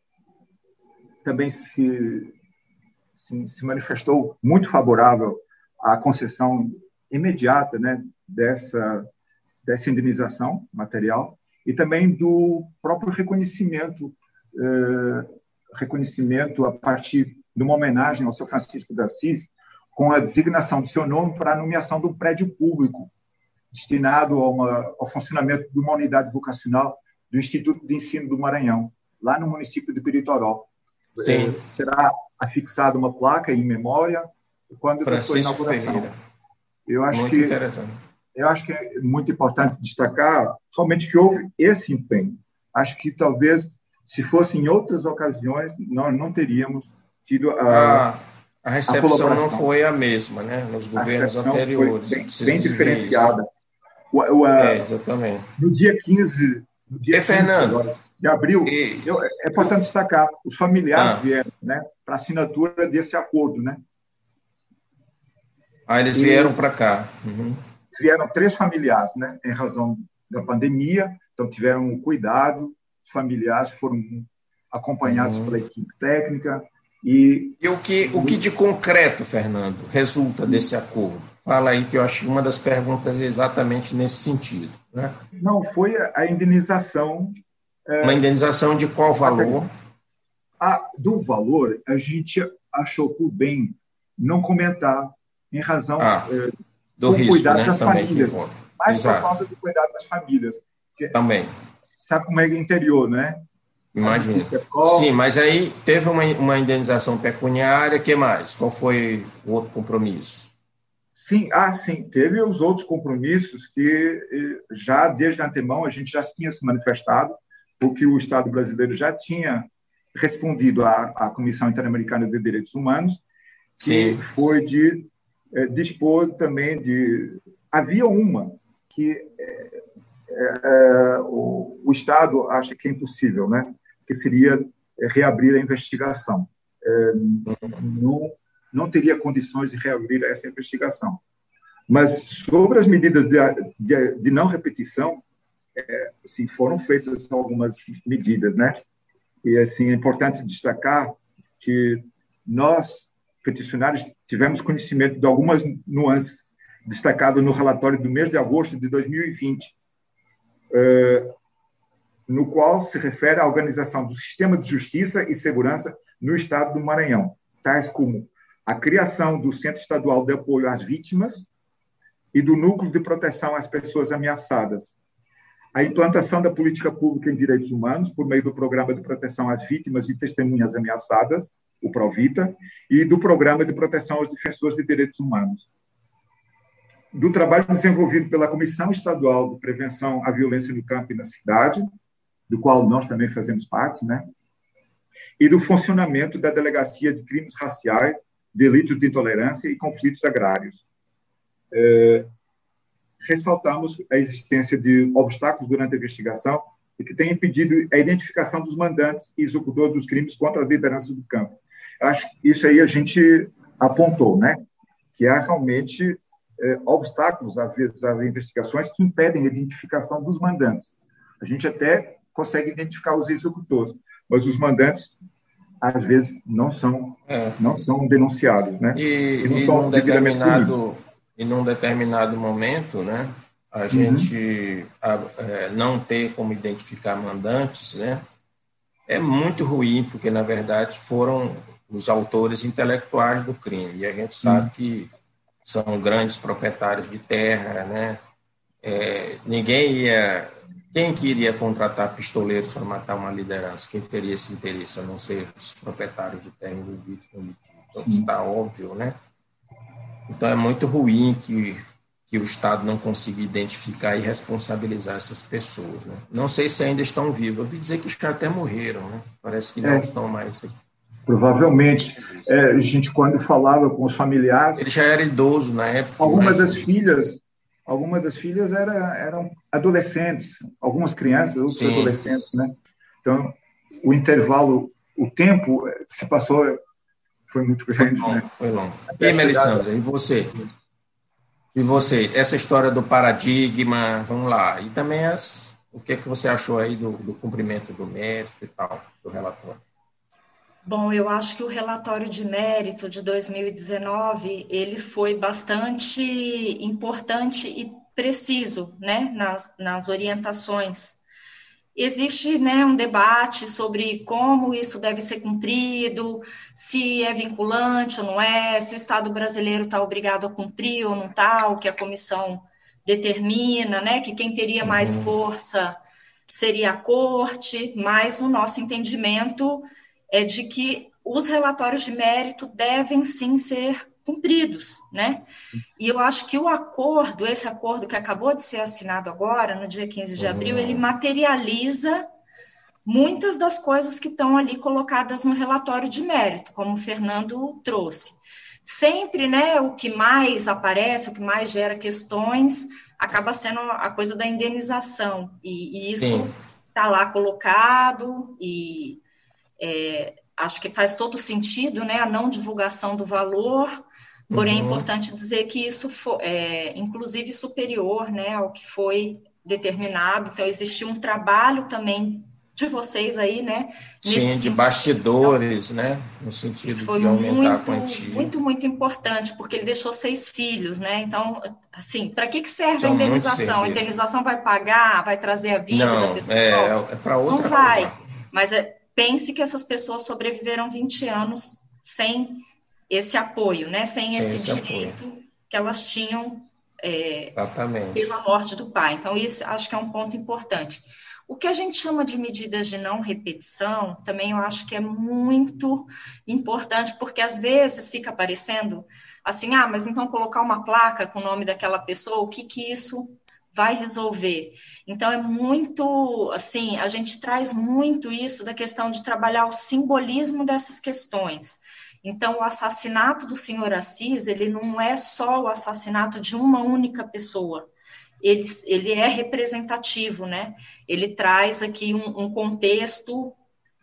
também se, se, se manifestou muito favorável à concessão imediata, né, dessa, dessa indenização material e também do próprio reconhecimento, eh, reconhecimento a partir de uma homenagem ao seu Francisco de Assis, com a designação do seu nome para a nomeação do prédio público destinado uma, ao funcionamento de uma unidade vocacional do Instituto de Ensino do Maranhão, lá no município de Peritoró. Eh, será afixada uma placa em memória quando da sua inauguração. Ferreira. Eu acho Muito que eu acho que é muito importante destacar realmente que houve esse empenho. Acho que talvez, se fosse em outras ocasiões, nós não teríamos tido a. a, a recepção a não foi a mesma, né? Nos governos anteriores. bem, bem diferenciada. O, o, é, exatamente. No dia 15, no dia e, 15 Fernando, de abril, e... eu, é importante destacar, os familiares ah. vieram né, para assinatura desse acordo, né? Ah, eles vieram para cá. Uhum vieram três familiares, né, em razão da pandemia, então tiveram cuidado, os familiares foram acompanhados uhum. pela equipe técnica, E, e o, que, o que de concreto, Fernando, resulta desse acordo? Fala aí que eu acho que uma das perguntas é exatamente nesse sentido. Né? Não, foi a indenização. É, uma indenização de qual valor? A, do valor, a gente achou por bem não comentar em razão ah, é, do risco, cuidado né? das Também famílias. Mais Exato. por causa do cuidado das famílias. Porque Também. Sabe como é o interior, né? Imagina. Sim, mas aí teve uma, uma indenização pecuniária, que mais? Qual foi o outro compromisso? Sim, ah, sim, teve os outros compromissos que eh, já desde antemão a gente já tinha se manifestado, porque o Estado brasileiro já tinha respondido à, à Comissão Interamericana de Direitos Humanos, que sim. foi de eh, dispor também de havia uma que eh, eh, o, o Estado acha que é impossível, né? que seria é, reabrir a investigação. É, não, não teria condições de reabrir essa investigação. Mas sobre as medidas de, de, de não repetição, é, assim, foram feitas algumas medidas, né? E assim é importante destacar que nós peticionários tivemos conhecimento de algumas nuances destacadas no relatório do mês de agosto de 2020, no qual se refere à organização do sistema de justiça e segurança no estado do Maranhão, tais como a criação do Centro Estadual de Apoio às Vítimas e do Núcleo de Proteção às Pessoas Ameaçadas, a implantação da política pública em direitos humanos por meio do Programa de Proteção às Vítimas e Testemunhas Ameaçadas, o PROVITA, e do Programa de Proteção aos Defensores de Direitos Humanos. Do trabalho desenvolvido pela Comissão Estadual de Prevenção à Violência no Campo e na Cidade, do qual nós também fazemos parte, né? e do funcionamento da Delegacia de Crimes Raciais, Delitos de Intolerância e Conflitos Agrários. É, ressaltamos a existência de obstáculos durante a investigação e que tem impedido a identificação dos mandantes e executores dos crimes contra a liderança do campo. Acho que isso aí a gente apontou, né? Que há realmente é, obstáculos, às vezes, às investigações que impedem a identificação dos mandantes. A gente até consegue identificar os executores, mas os mandantes às vezes não são é. não são denunciados, né? E, e, não e num determinado e num determinado momento, né? A uhum. gente a, é, não ter como identificar mandantes, né? É muito ruim porque na verdade foram os autores intelectuais do crime e a gente sabe uhum. que são grandes proprietários de terra, né? É, ninguém ia quem queria contratar pistoleiros para matar uma liderança? Quem teria esse interesse, a não ser os proprietários de terra envolvidos no litígio? Então, está óbvio, né? Então, é muito ruim que, que o Estado não consiga identificar e responsabilizar essas pessoas. Né? Não sei se ainda estão vivos. Eu ouvi dizer que já até morreram, né? Parece que não é. estão mais aqui. Provavelmente. É, a gente, quando falava com os familiares. Ele já era idoso na época. Algumas das filhas algumas das filhas era, eram adolescentes, algumas crianças, outros Sim. adolescentes, né? Então, o intervalo, o tempo se passou, foi muito grande, foi longo, né? Foi longo. Até e, Melissandra, e você? E você, essa história do paradigma, vamos lá, e também as, o que é que você achou aí do, do cumprimento do mérito e tal, do relatório? Bom, eu acho que o relatório de mérito de 2019 ele foi bastante importante e preciso, né, nas, nas orientações. Existe, né, um debate sobre como isso deve ser cumprido, se é vinculante ou não é, se o Estado brasileiro está obrigado a cumprir ou não está, o que a comissão determina, né, que quem teria mais uhum. força seria a corte, mas o nosso entendimento é de que os relatórios de mérito devem sim ser cumpridos, né? E eu acho que o acordo, esse acordo que acabou de ser assinado agora, no dia 15 de abril, ele materializa muitas das coisas que estão ali colocadas no relatório de mérito, como o Fernando trouxe. Sempre, né, o que mais aparece, o que mais gera questões, acaba sendo a coisa da indenização, e, e isso está lá colocado, e é, acho que faz todo sentido, né, a não divulgação do valor, porém é uhum. é importante dizer que isso foi, é, inclusive, superior, né, ao que foi determinado. Então, existiu um trabalho também de vocês aí, né? Sim, de bastidores, então, né? No sentido de aumentar muito, a quantia. Muito, muito importante, porque ele deixou seis filhos, né? Então, assim, para que, que serve São a indenização? A indenização vai pagar, vai trazer a vida Não, da pessoa? É, é para outra Não vai. Mas é, pense que essas pessoas sobreviveram 20 anos sem esse apoio, né? Sem, sem esse, esse, direito apoio. que elas tinham é, pela morte do pai. Então, isso acho que é um ponto importante. O que a gente chama de medidas de não repetição, também eu acho que é muito importante, porque às vezes fica aparecendo assim, ah, mas então colocar uma placa com o nome daquela pessoa, o que que isso vai resolver? Então é muito, assim, a gente traz muito isso da questão de trabalhar o simbolismo dessas questões. Então, o assassinato do senhor Assis, ele não é só o assassinato de uma única pessoa, ele, ele é representativo, né? Ele traz aqui um, um contexto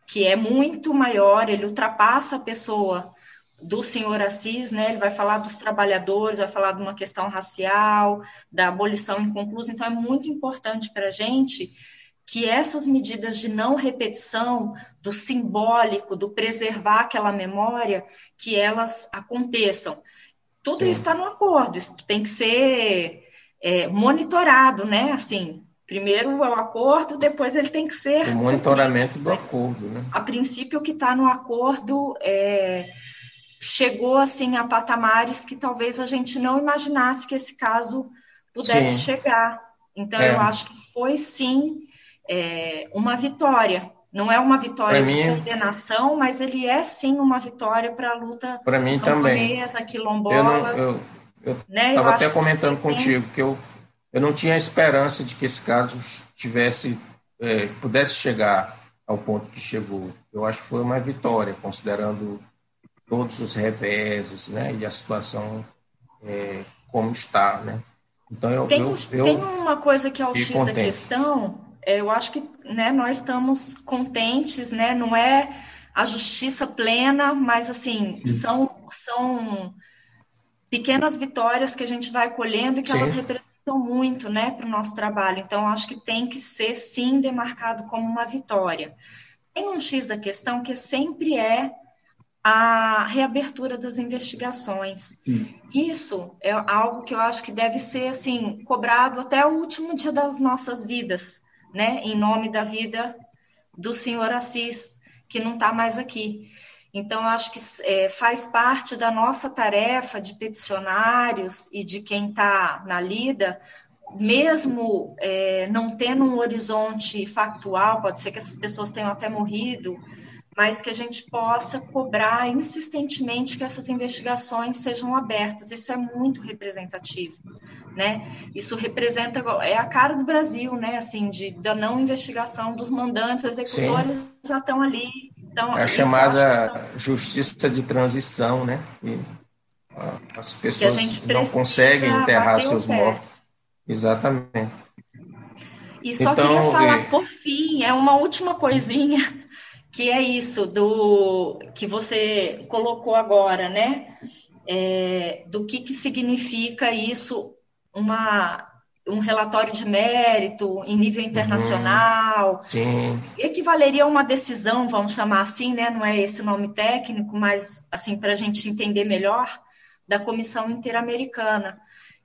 que é muito maior, ele ultrapassa a pessoa do senhor Assis, né? Ele vai falar dos trabalhadores, vai falar de uma questão racial, da abolição inconclusa. Então, é muito importante para a gente que essas medidas de não repetição, do simbólico, do preservar aquela memória, que elas aconteçam. Tudo Sim. isso está no acordo, isso tem que ser é, monitorado, né? Assim, primeiro é o acordo, depois ele tem que ser. O monitoramento do acordo, né? A princípio, o que está no acordo é, chegou assim a patamares que talvez a gente não imaginasse que esse caso pudesse sim. chegar. Então, é. eu acho que foi sim é, uma vitória. Não é uma vitória pra de mim, condenação, mas ele é sim uma vitória para a luta para mim também quilombola. Eu não, eu eu né? estava até comentando contigo que eu, eu não tinha esperança de que esse caso tivesse é, pudesse chegar ao ponto que chegou. Eu acho que foi uma vitória, considerando todos os reveses, né, e a situação é, como está, né. Então eu tem, eu, eu tem uma coisa que é o X contente. da questão. É, eu acho que né, nós estamos contentes, né? Não é a justiça plena, mas assim são são pequenas vitórias que a gente vai colhendo e que sim. elas representam muito, né, para o nosso trabalho. Então, acho que tem que ser, sim, demarcado como uma vitória. Tem um X da questão que sempre é a reabertura das investigações. Sim. Isso é algo que eu acho que deve ser, assim, cobrado até o último dia das nossas vidas, né, em nome da vida do senhor Assis, que não está mais aqui. Então, acho que é, faz parte da nossa tarefa de peticionários e de quem está na lida, mesmo é, não tendo um horizonte factual, pode ser que essas pessoas tenham até morrido, mas que a gente possa cobrar insistentemente que essas investigações sejam abertas. Isso é muito representativo, né? Isso representa é a cara do Brasil, né? Assim, de da não investigação dos mandantes, os executores Sim. já estão ali então, é a chamada que... justiça de transição, né? E as pessoas não conseguem enterrar seus mortos. Exatamente. E só então, queria falar, é... por fim, é uma última coisinha, que é isso do que você colocou agora, né? É, do que, que significa isso, uma um relatório de mérito em nível uhum. internacional, uhum, equivaleria a uma decisão, vamos chamar assim, né? Não é esse nome técnico, mas assim para a gente entender melhor da Comissão Interamericana.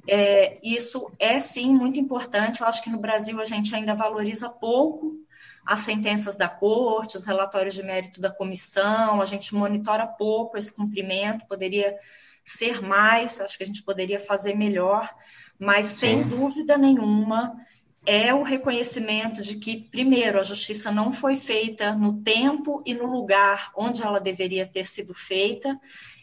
É, isso é sim muito importante. Eu acho que no Brasil a gente ainda valoriza pouco as sentenças da corte, os relatórios de mérito da comissão, a gente monitora pouco esse cumprimento, poderia ser mais, acho que a gente poderia fazer melhor mas sem Sim. dúvida nenhuma é o reconhecimento de que, primeiro, a justiça não foi feita no tempo e no lugar onde ela deveria ter sido feita,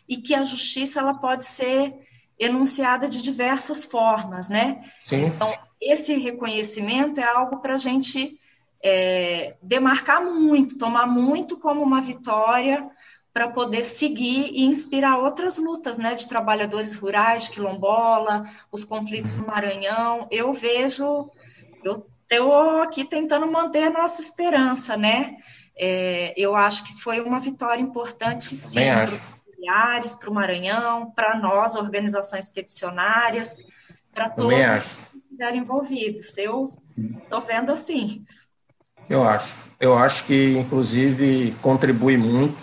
e que a justiça ela pode ser enunciada de diversas formas, né? Sim. Então, esse reconhecimento é algo para a gente é, demarcar muito, tomar muito como uma vitória para poder seguir e inspirar outras lutas, né, de trabalhadores rurais, quilombola, os conflitos no Maranhão. Eu vejo, eu estou aqui tentando manter a nossa esperança, né? É, eu acho que foi uma vitória importante, sim, para os familiares, para o Maranhão, para nós, organizações peticionárias, para todos que estiverem envolvidos. Eu estou vendo assim. Eu acho. Eu acho que, inclusive, contribui muito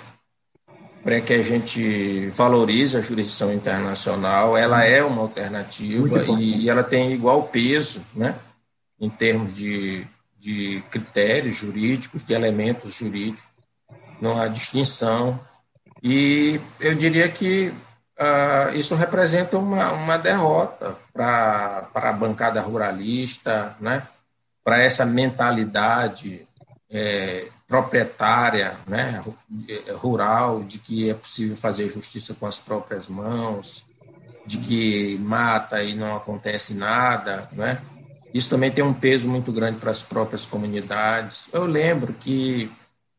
para que a gente valorize a jurisdição internacional. Ela é uma alternativa e, e, ela tem igual peso, né, em termos de, de critérios jurídicos, de elementos jurídicos. Não há distinção. E eu diria que uh, isso representa uma, uma derrota para a bancada ruralista, né? Para essa mentalidade é, proprietária, né? rural, de que é possível fazer justiça com as próprias mãos, de que mata e não acontece nada. Né? Isso também tem um peso muito grande para as próprias comunidades. Eu lembro que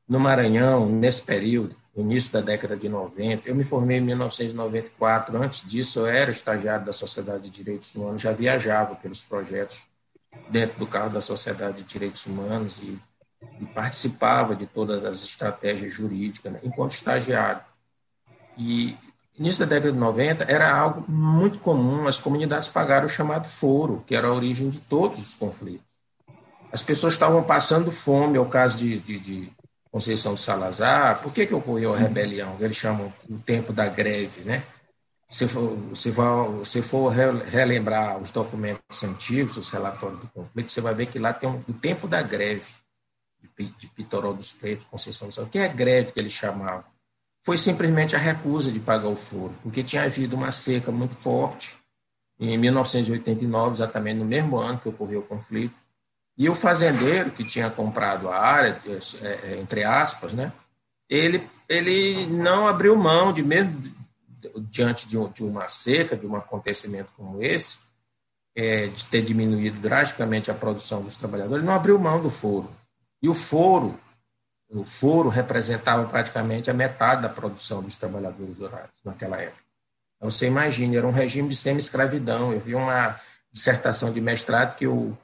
no Maranhão, nesse período, início da década de 90. Eu me formei em 1994. Antes disso, eu era estagiário da Sociedade de Direitos Humanos, já viajava pelos projetos dentro do carro da Sociedade de Direitos Humanos e, e participava de todas as estratégias jurídicas né, enquanto estagiário. E início da década de 90 era algo muito comum as comunidades pagarem o chamado foro, que era a origem de todos os conflitos. As pessoas estavam passando fome, é o caso de, de, de Conceição do Salazar, por que, que ocorreu a rebelião? Eles chamam o tempo da greve, né? Se for, se for, se for relembrar os documentos antigos, os relatórios do conflito, você vai ver que lá tem um, o tempo da greve de, Pitoró dos Pretos, Conceição do Salazar. O que é greve que eles chamavam? Foi simplesmente a recusa de pagar o foro, porque tinha havido uma seca muito forte em 1989, exatamente no mesmo ano que ocorreu o conflito, e o fazendeiro que tinha comprado a área, é, é, entre aspas, né, ele, ele não abriu mão de mesmo diante de, de uma seca, de um acontecimento como esse, é, de ter diminuído drasticamente a produção dos trabalhadores, não abriu mão do foro. E o foro, o foro representava praticamente a metade da produção dos trabalhadores rurais naquela época. Então, você imagina, era um regime de semi-escravidão. Eu vi uma dissertação de mestrado que o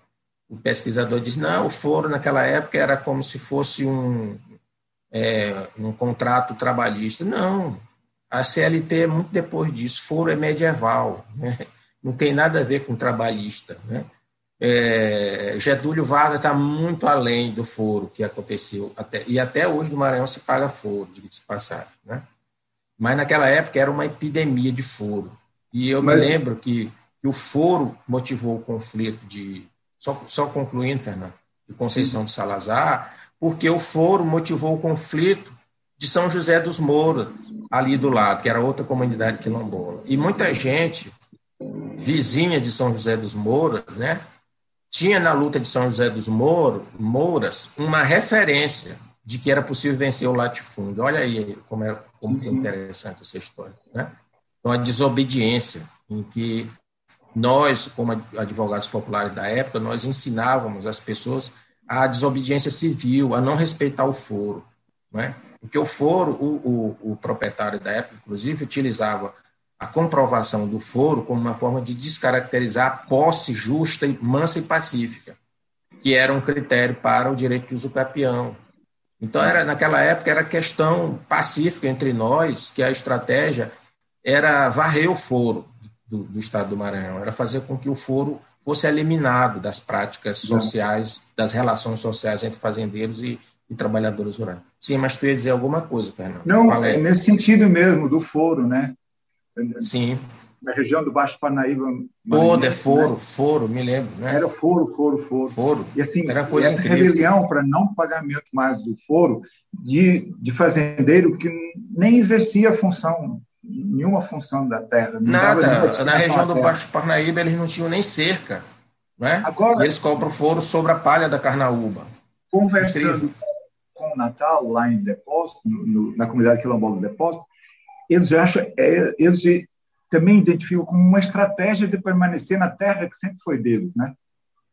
o pesquisador diz, não, o foro naquela época era como se fosse um, é, um contrato trabalhista. Não, a CLT é muito depois disso, foro é medieval, né? não tem nada a ver com trabalhista. Né? É, Getúlio Vargas está muito além do foro que aconteceu, até, e até hoje no Maranhão se paga foro, diga-se passagem. Né? Mas naquela época era uma epidemia de foro. E eu Mas... me lembro que, que o foro motivou o conflito de só, só concluindo, Fernando, de Conceição de Salazar, porque o foro motivou o conflito de São José dos Mouros, ali do lado, que era outra comunidade quilombola. E muita gente, vizinha de São José dos Mouros, né, tinha na luta de São José dos Mouros, Mouras uma referência de que era possível vencer o latifúndio. Olha aí como é como foi interessante essa história. Né? Então, a desobediência, em que nós, como advogados populares da época, nós ensinávamos as pessoas a desobediência civil, a não respeitar o foro. Não é? Porque o foro, o, o, o proprietário da época, inclusive, utilizava a comprovação do foro como uma forma de descaracterizar a posse justa, mansa e pacífica, que era um critério para o direito de uso capião. Então, era, naquela época, era questão pacífica entre nós, que a estratégia era varrer o foro, do, do, Estado do Maranhão, era fazer com que o foro fosse eliminado das práticas sociais, das relações sociais entre fazendeiros e, e trabalhadores rurais. Sim, mas tu ia dizer alguma coisa, Fernando. Não, é? nesse sentido mesmo, do foro, né? Sim. Na região do Baixo Parnaíba. Toda é foro, né? foro, me lembro. Né? Era foro, foro, foro. Foro. E assim, Era coisa essa incrível. rebelião para não pagamento mais do foro de, de fazendeiro que nem exercia a função nenhuma função da terra. Nada. Na região do Baixo Parnaíba eles não tinham nem cerca. Né? Agora, e eles compram foro sobre a palha da carnaúba. Conversando Incrível. Natal, lá em Depósito, no, na comunidade quilombola do Depósito, eles acham, é, eles também identificam como uma estratégia de permanecer na terra que sempre foi deles, né?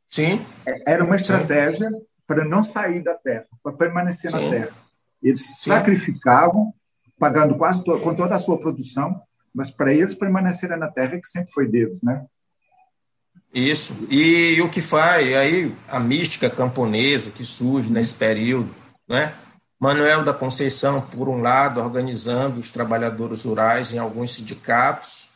Sim. É, era uma estratégia Sim. para não sair da terra, para permanecer Sim. na terra. Eles Sim. sacrificavam pagando quase to com toda a sua produção, mas para eles permanecerem na terra que sempre foi deles, né? Isso. E, e, o que faz aí a mística camponesa que surge nesse período, né? Manuel da Conceição, por um lado, organizando os trabalhadores rurais em alguns sindicatos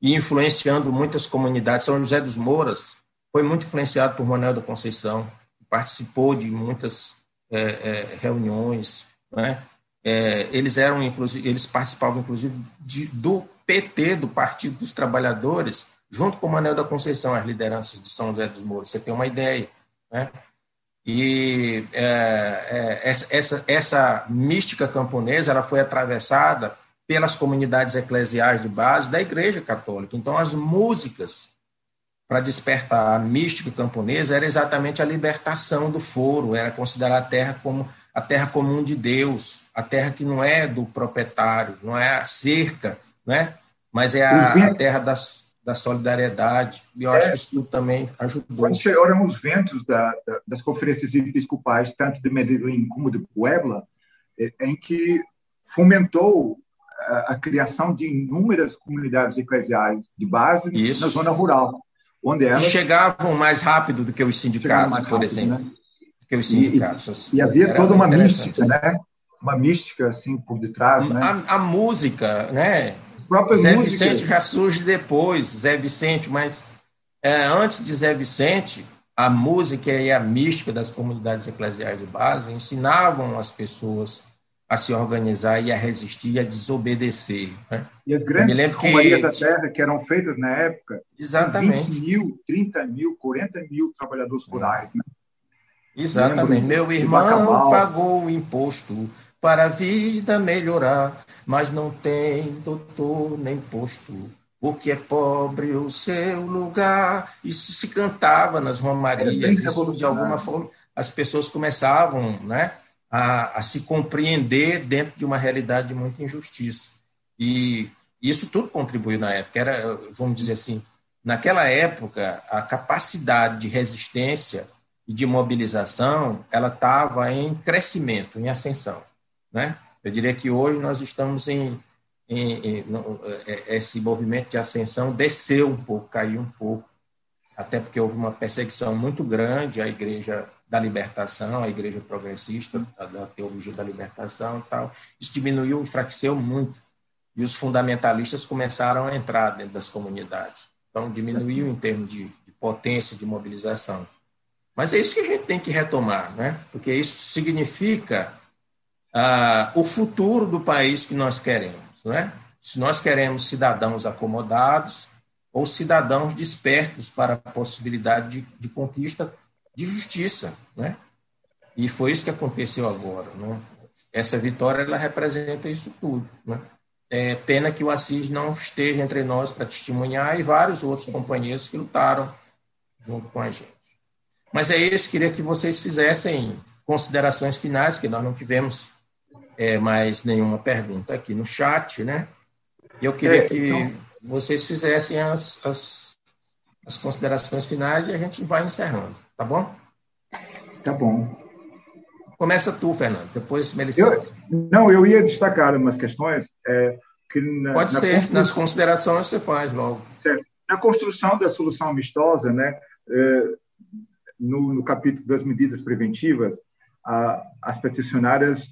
e influenciando muitas comunidades. São José dos Mouras foi muito influenciado por Manuel da Conceição, participou de muitas é, é, reuniões, né? É, eles eram inclusive, eles participavam inclusive de, do PT, do Partido dos Trabalhadores, junto com Manuel da Conceição, as lideranças de São José dos Mouros. Você tem uma ideia, né? E é, é, essa, essa, mística camponesa ela foi atravessada pelas comunidades eclesiais de base da Igreja Católica. Então, as músicas para despertar a mística camponesa era exatamente a libertação do foro, era considerar a terra como a terra comum de Deus, a terra que não é do proprietário, não é a cerca, né? mas é a, a terra das, da solidariedade. E eu é, acho que isso também ajudou. Quando chegaram os ventos da, da, das conferências episcopais, tanto de Medellín como de Puebla, é, em que fomentou a, a, criação de inúmeras comunidades eclesiais de base isso. na zona rural onde elas... E chegavam mais rápido do que os sindicatos, por rápido, exemplo. Né? Que os sindicatos. E, e havia toda uma mística, né? Uma mística, assim, por detrás, né? A, a música, né? Zé músicas. Vicente já surge depois, Zé Vicente, mas é, antes de Zé Vicente, a música e a mística das comunidades eclesiais de base ensinavam as pessoas a se organizar e a resistir e a desobedecer. Né? E as grandes romarias que... da terra que eram feitas na época, Exatamente. 20 mil, 30 mil, 40 mil trabalhadores rurais. Né? Exatamente. Meu irmão pagou o imposto para a vida melhorar, mas não tem doutor nem posto. O que é pobre o seu lugar. Isso se cantava nas romarias, isso de alguma forma as pessoas começavam, né? a, a se compreender dentro de uma realidade de muita injustiça. E isso tudo contribuiu na época. Era, vamos dizer assim, naquela época, a capacidade de resistência e de mobilização ela estava em crescimento, em ascensão. Né? Eu diria que hoje nós estamos em, em, em no, é, esse movimento de ascensão desceu um pouco, caiu um pouco, até porque houve uma perseguição muito grande à igreja da libertação, a igreja progressista, da teologia da libertação e tal. Isso diminuiu, enfraqueceu muito. E os fundamentalistas começaram a entrar dentro das comunidades. Então, diminuiu em termos de, de potência de mobilização. Mas é isso que a gente tem que retomar, né? porque isso significa ah, o futuro do país que nós queremos. Né? Se nós queremos cidadãos acomodados ou cidadãos despertos para a possibilidade de, de conquista de justiça, né? E foi isso que aconteceu agora, né? Essa vitória ela representa isso tudo, né? É pena que o Assis não esteja entre nós para testemunhar e vários outros companheiros que lutaram junto com a gente. Mas é isso, queria que vocês fizessem considerações finais, que nós não tivemos é, mais nenhuma pergunta aqui no chat, né? E eu queria é, então... que vocês fizessem as, as, as considerações finais e a gente vai encerrando. Tá bom? Tá bom. Começa tu, Fernando, depois Melissa. não, eu ia destacar umas questões. É, que na, Pode na ser, nas considerações você faz logo. Certo. Na construção da solução amistosa, né, é, no, no, capítulo das medidas preventivas, a, as peticionárias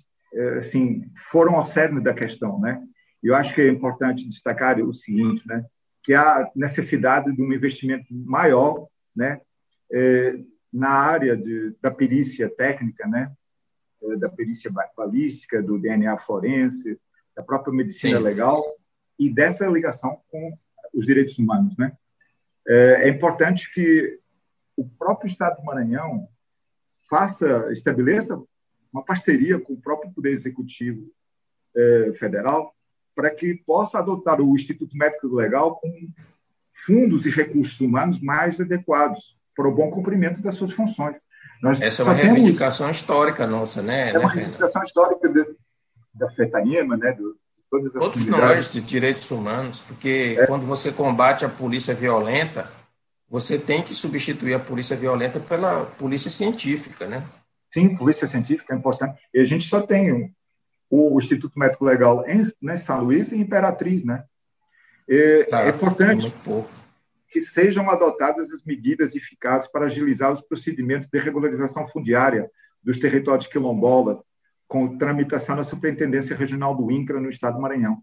assim, foram ao cerne da questão. Né? Eu acho que é importante destacar o seguinte, né, que há necessidade de um investimento maior né, é, na área de, da perícia técnica, né? É, da perícia balística, do DNA forense, da própria medicina Sim. legal e dessa ligação com os direitos humanos. Né? É, é importante que o próprio Estado do Maranhão faça, estabeleça uma parceria com o próprio Poder Executivo é, Federal para que possa adotar o Instituto Médico Legal com fundos e recursos humanos mais adequados para o bom cumprimento das suas funções. Nós Essa é uma reivindicação temos... histórica nossa, né? É uma né, reivindicação histórica de, da FETAIMA, né? Do, de todas as Todos nós, de direitos humanos, porque é. quando você combate a polícia violenta, você tem que substituir a polícia violenta pela polícia científica, né? Sim, polícia científica é importante. E a gente só tem um, o Instituto Médico Legal em né, São Luís e Imperatriz, né? E, tá, é importante. Que sejam adotadas as medidas eficazes para agilizar os procedimentos de regularização fundiária dos territórios quilombolas, com tramitação na Superintendência Regional do INCRA no Estado do Maranhão.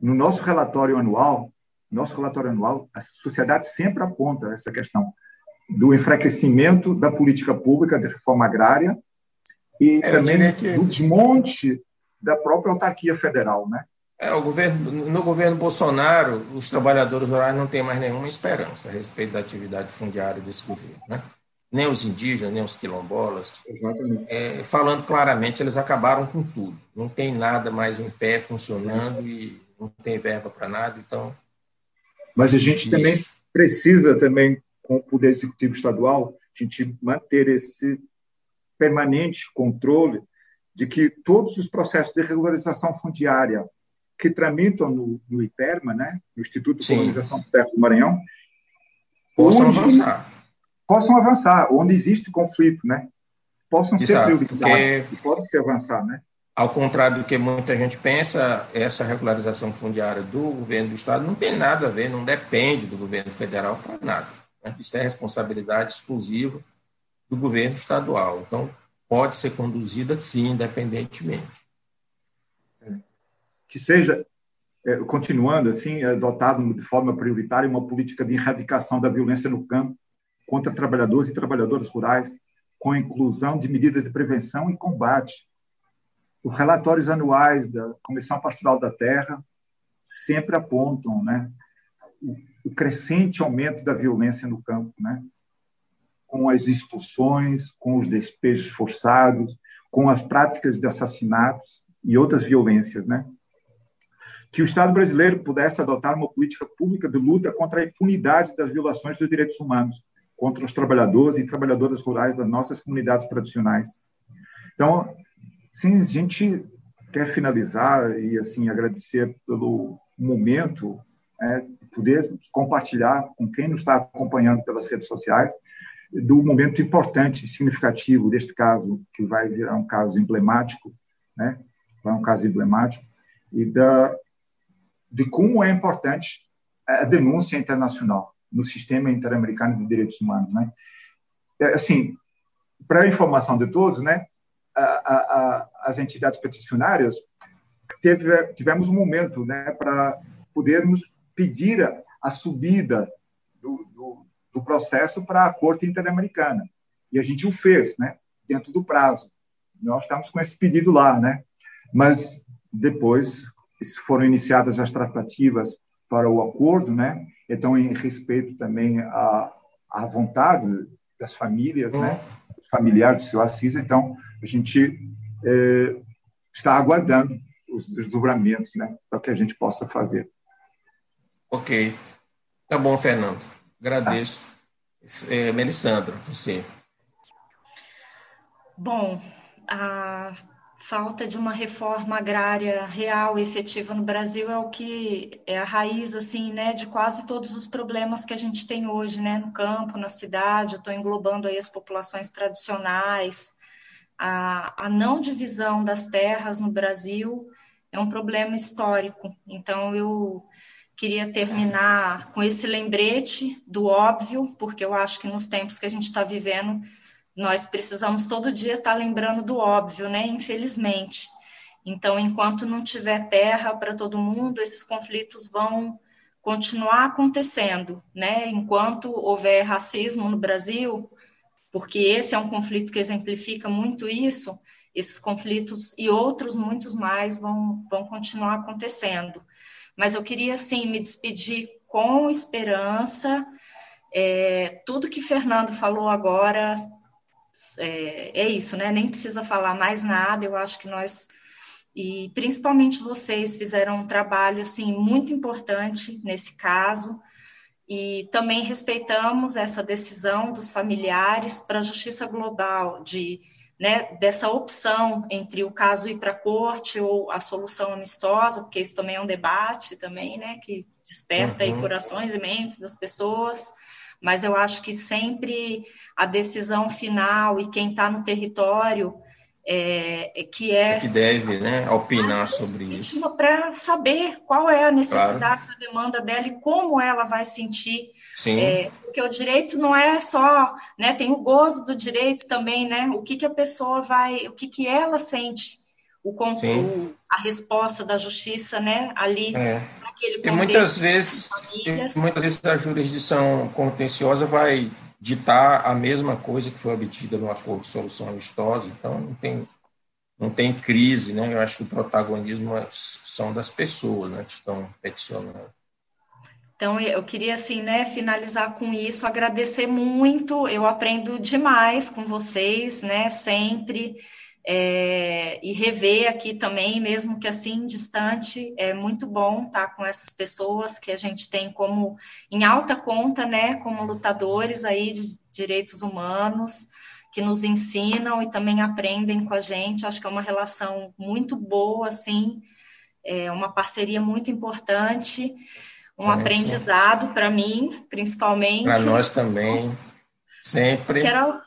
No nosso relatório anual, nosso relatório anual, a sociedade sempre aponta essa questão do enfraquecimento da política pública de reforma agrária e é, também que... do desmonte da própria autarquia federal, né? É, o governo, no governo Bolsonaro, os trabalhadores rurais não têm mais nenhuma esperança a respeito da atividade fundiária desse governo, né? Nem os indígenas, nem os quilombolas. É, falando claramente, eles acabaram com tudo. Não tem nada mais em pé funcionando e não tem verba para nada, então. Mas a gente também precisa também, com o poder executivo estadual, a gente manter esse permanente controle de que todos os processos de regularização fundiária que tramitam no, no ITERMA, né, no Instituto de Colonização do Terra do Maranhão, possam avançar. Possam avançar, onde existe conflito, né? Possam Exato, ser priorizados e pode se avançar, né? Ao contrário do que muita gente pensa, essa regularização fundiária do governo do Estado não tem nada a ver, não depende do governo federal para nada. Né? Isso é responsabilidade exclusiva do governo estadual. Então, pode ser conduzida, sim, independentemente. Que seja, é, continuando assim, adotado de forma prioritária uma política de erradicação da violência no campo contra trabalhadores e trabalhadoras rurais, com a inclusão de medidas de prevenção e combate os relatórios anuais da Comissão Pastoral da Terra sempre apontam né, o, crescente aumento da violência no campo, né, com as expulsões, com os despejos forçados, com as práticas de assassinatos e outras violências. Né, que o Estado brasileiro pudesse adotar uma política pública de luta contra a impunidade das violações dos direitos humanos contra os trabalhadores e trabalhadoras rurais das nossas comunidades tradicionais. Então, Sim, a gente quer finalizar e assim agradecer pelo momento, é, poder compartilhar com quem nos está acompanhando pelas redes sociais do momento importante e significativo deste caso, que vai virar um caso emblemático, né? Vai um caso emblemático e da de como é importante a denúncia internacional no sistema interamericano de direitos humanos, né? É, assim, para a informação de todos, né? a, a, as entidades peticionárias, teve, tivemos um momento né, para podermos pedir a, subida do, do, do processo para a Corte Interamericana. E a gente o fez, né, dentro do prazo. Nós estamos com esse pedido lá, né? Mas depois foram iniciadas as tratativas para o acordo, né? Então, em respeito também à, à vontade das famílias, né? Familiar do seu Assis. Então, a gente é, está aguardando os desdobramentos né, para que a gente possa fazer. Ok. Tá bom, Fernando. Agradeço. Tá. É, Melissandra, você. Bom, a falta de uma reforma agrária real e efetiva no Brasil é o que é a raiz assim, né, de quase todos os problemas que a gente tem hoje, né, no campo, na cidade. Estou englobando aí as populações tradicionais. A, a não divisão das terras no Brasil é um problema histórico. Então eu queria terminar com esse lembrete do óbvio, porque eu acho que nos tempos que a gente está vivendo nós precisamos todo dia estar tá lembrando do óbvio, né? Infelizmente. Então, enquanto não tiver terra para todo mundo, esses conflitos vão continuar acontecendo, né? Enquanto houver racismo no Brasil, porque esse é um conflito que exemplifica muito isso, esses conflitos e outros muitos mais vão, vão continuar acontecendo. Mas eu queria, assim, me despedir com esperança. É, tudo que Fernando falou agora é, é isso, né? Nem precisa falar mais nada. Eu acho que nós e principalmente vocês fizeram um trabalho assim muito importante nesse caso e também respeitamos essa decisão dos familiares para a justiça global de né, dessa opção entre o caso ir para a corte ou a solução amistosa, porque isso também é um debate também, né, que desperta uhum. aí corações e mentes das pessoas mas eu acho que sempre a decisão final e quem está no território é, é, que é, é, que deve né, opinar sobre isso. Para saber qual é a necessidade, claro. a demanda dela e como ela vai sentir. Sim. É, porque o direito não é só, né, tem o gozo do direito também, né? O que, que a pessoa vai, o que, que ela sente, o, o a resposta da justiça, né, ali é e muitas vezes, e muitas vezes a jurisdição contenciosa vai ditar a mesma coisa que foi obtida no acordo de solução amistosa, então não tem, não tem crise, né? Eu acho que o protagonismo é, são das pessoas né, que estão peticionando. Então, eu queria, assim, né, finalizar com isso, agradecer muito, eu aprendo demais com vocês, né, sempre, é, e rever aqui também, mesmo que assim, distante, é muito bom estar com essas pessoas que a gente tem como, em alta conta, né, como lutadores aí de direitos humanos, que nos ensinam e também aprendem com a gente, acho que é uma relação muito boa, assim, é uma parceria muito importante, um é, aprendizado para mim, principalmente. Para nós também, sempre. Quero...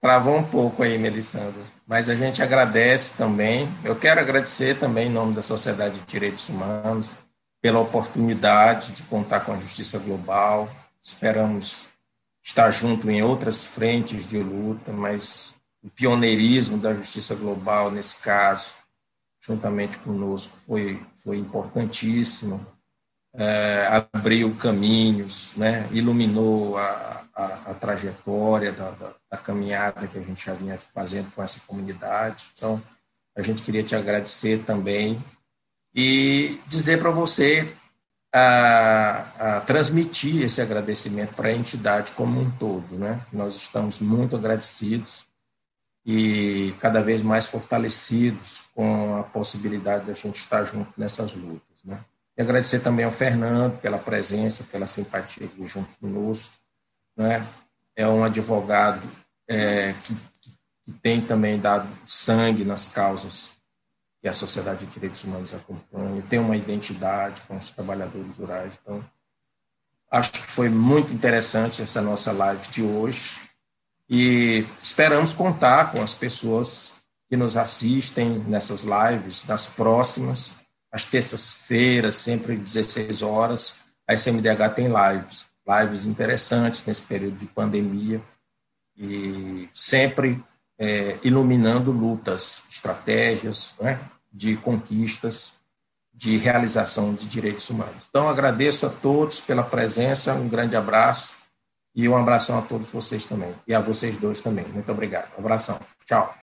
Travou um pouco aí, Melissandra, mas a gente agradece também. Eu quero agradecer também em nome da Sociedade de Direitos Humanos pela oportunidade de contar com a Justiça Global. Esperamos estar junto em outras frentes de luta, mas o pioneirismo da Justiça Global nesse caso juntamente conosco, foi, foi importantíssimo. É, abriu caminhos, né, iluminou a, a, a trajetória da, da, da, caminhada que a gente já vinha fazendo com essa comunidade. Então, a gente queria te agradecer também e dizer para você a, a, transmitir esse agradecimento para a entidade como um todo. Né? Nós estamos muito agradecidos e cada vez mais fortalecidos com a possibilidade de a gente estar junto nessas lutas. Né? E agradecer também ao Fernando pela presença, pela simpatia junto conosco. Né? É um advogado é, que, que tem também dado sangue nas causas que a Sociedade de Direitos Humanos acompanha, tem uma identidade com os trabalhadores rurais. Então, acho que foi muito interessante essa nossa live de hoje. E esperamos contar com as pessoas que nos assistem nessas lives, nas próximas, às terças-feiras, sempre às 16 horas, a SMDH tem lives, lives interessantes nesse período de pandemia e sempre é, iluminando lutas, estratégias né, de conquistas, de realização de direitos humanos. Então, agradeço a todos pela presença, um grande abraço e um abração a todos vocês também. E a vocês dois também. Muito obrigado. Abração. Tchau.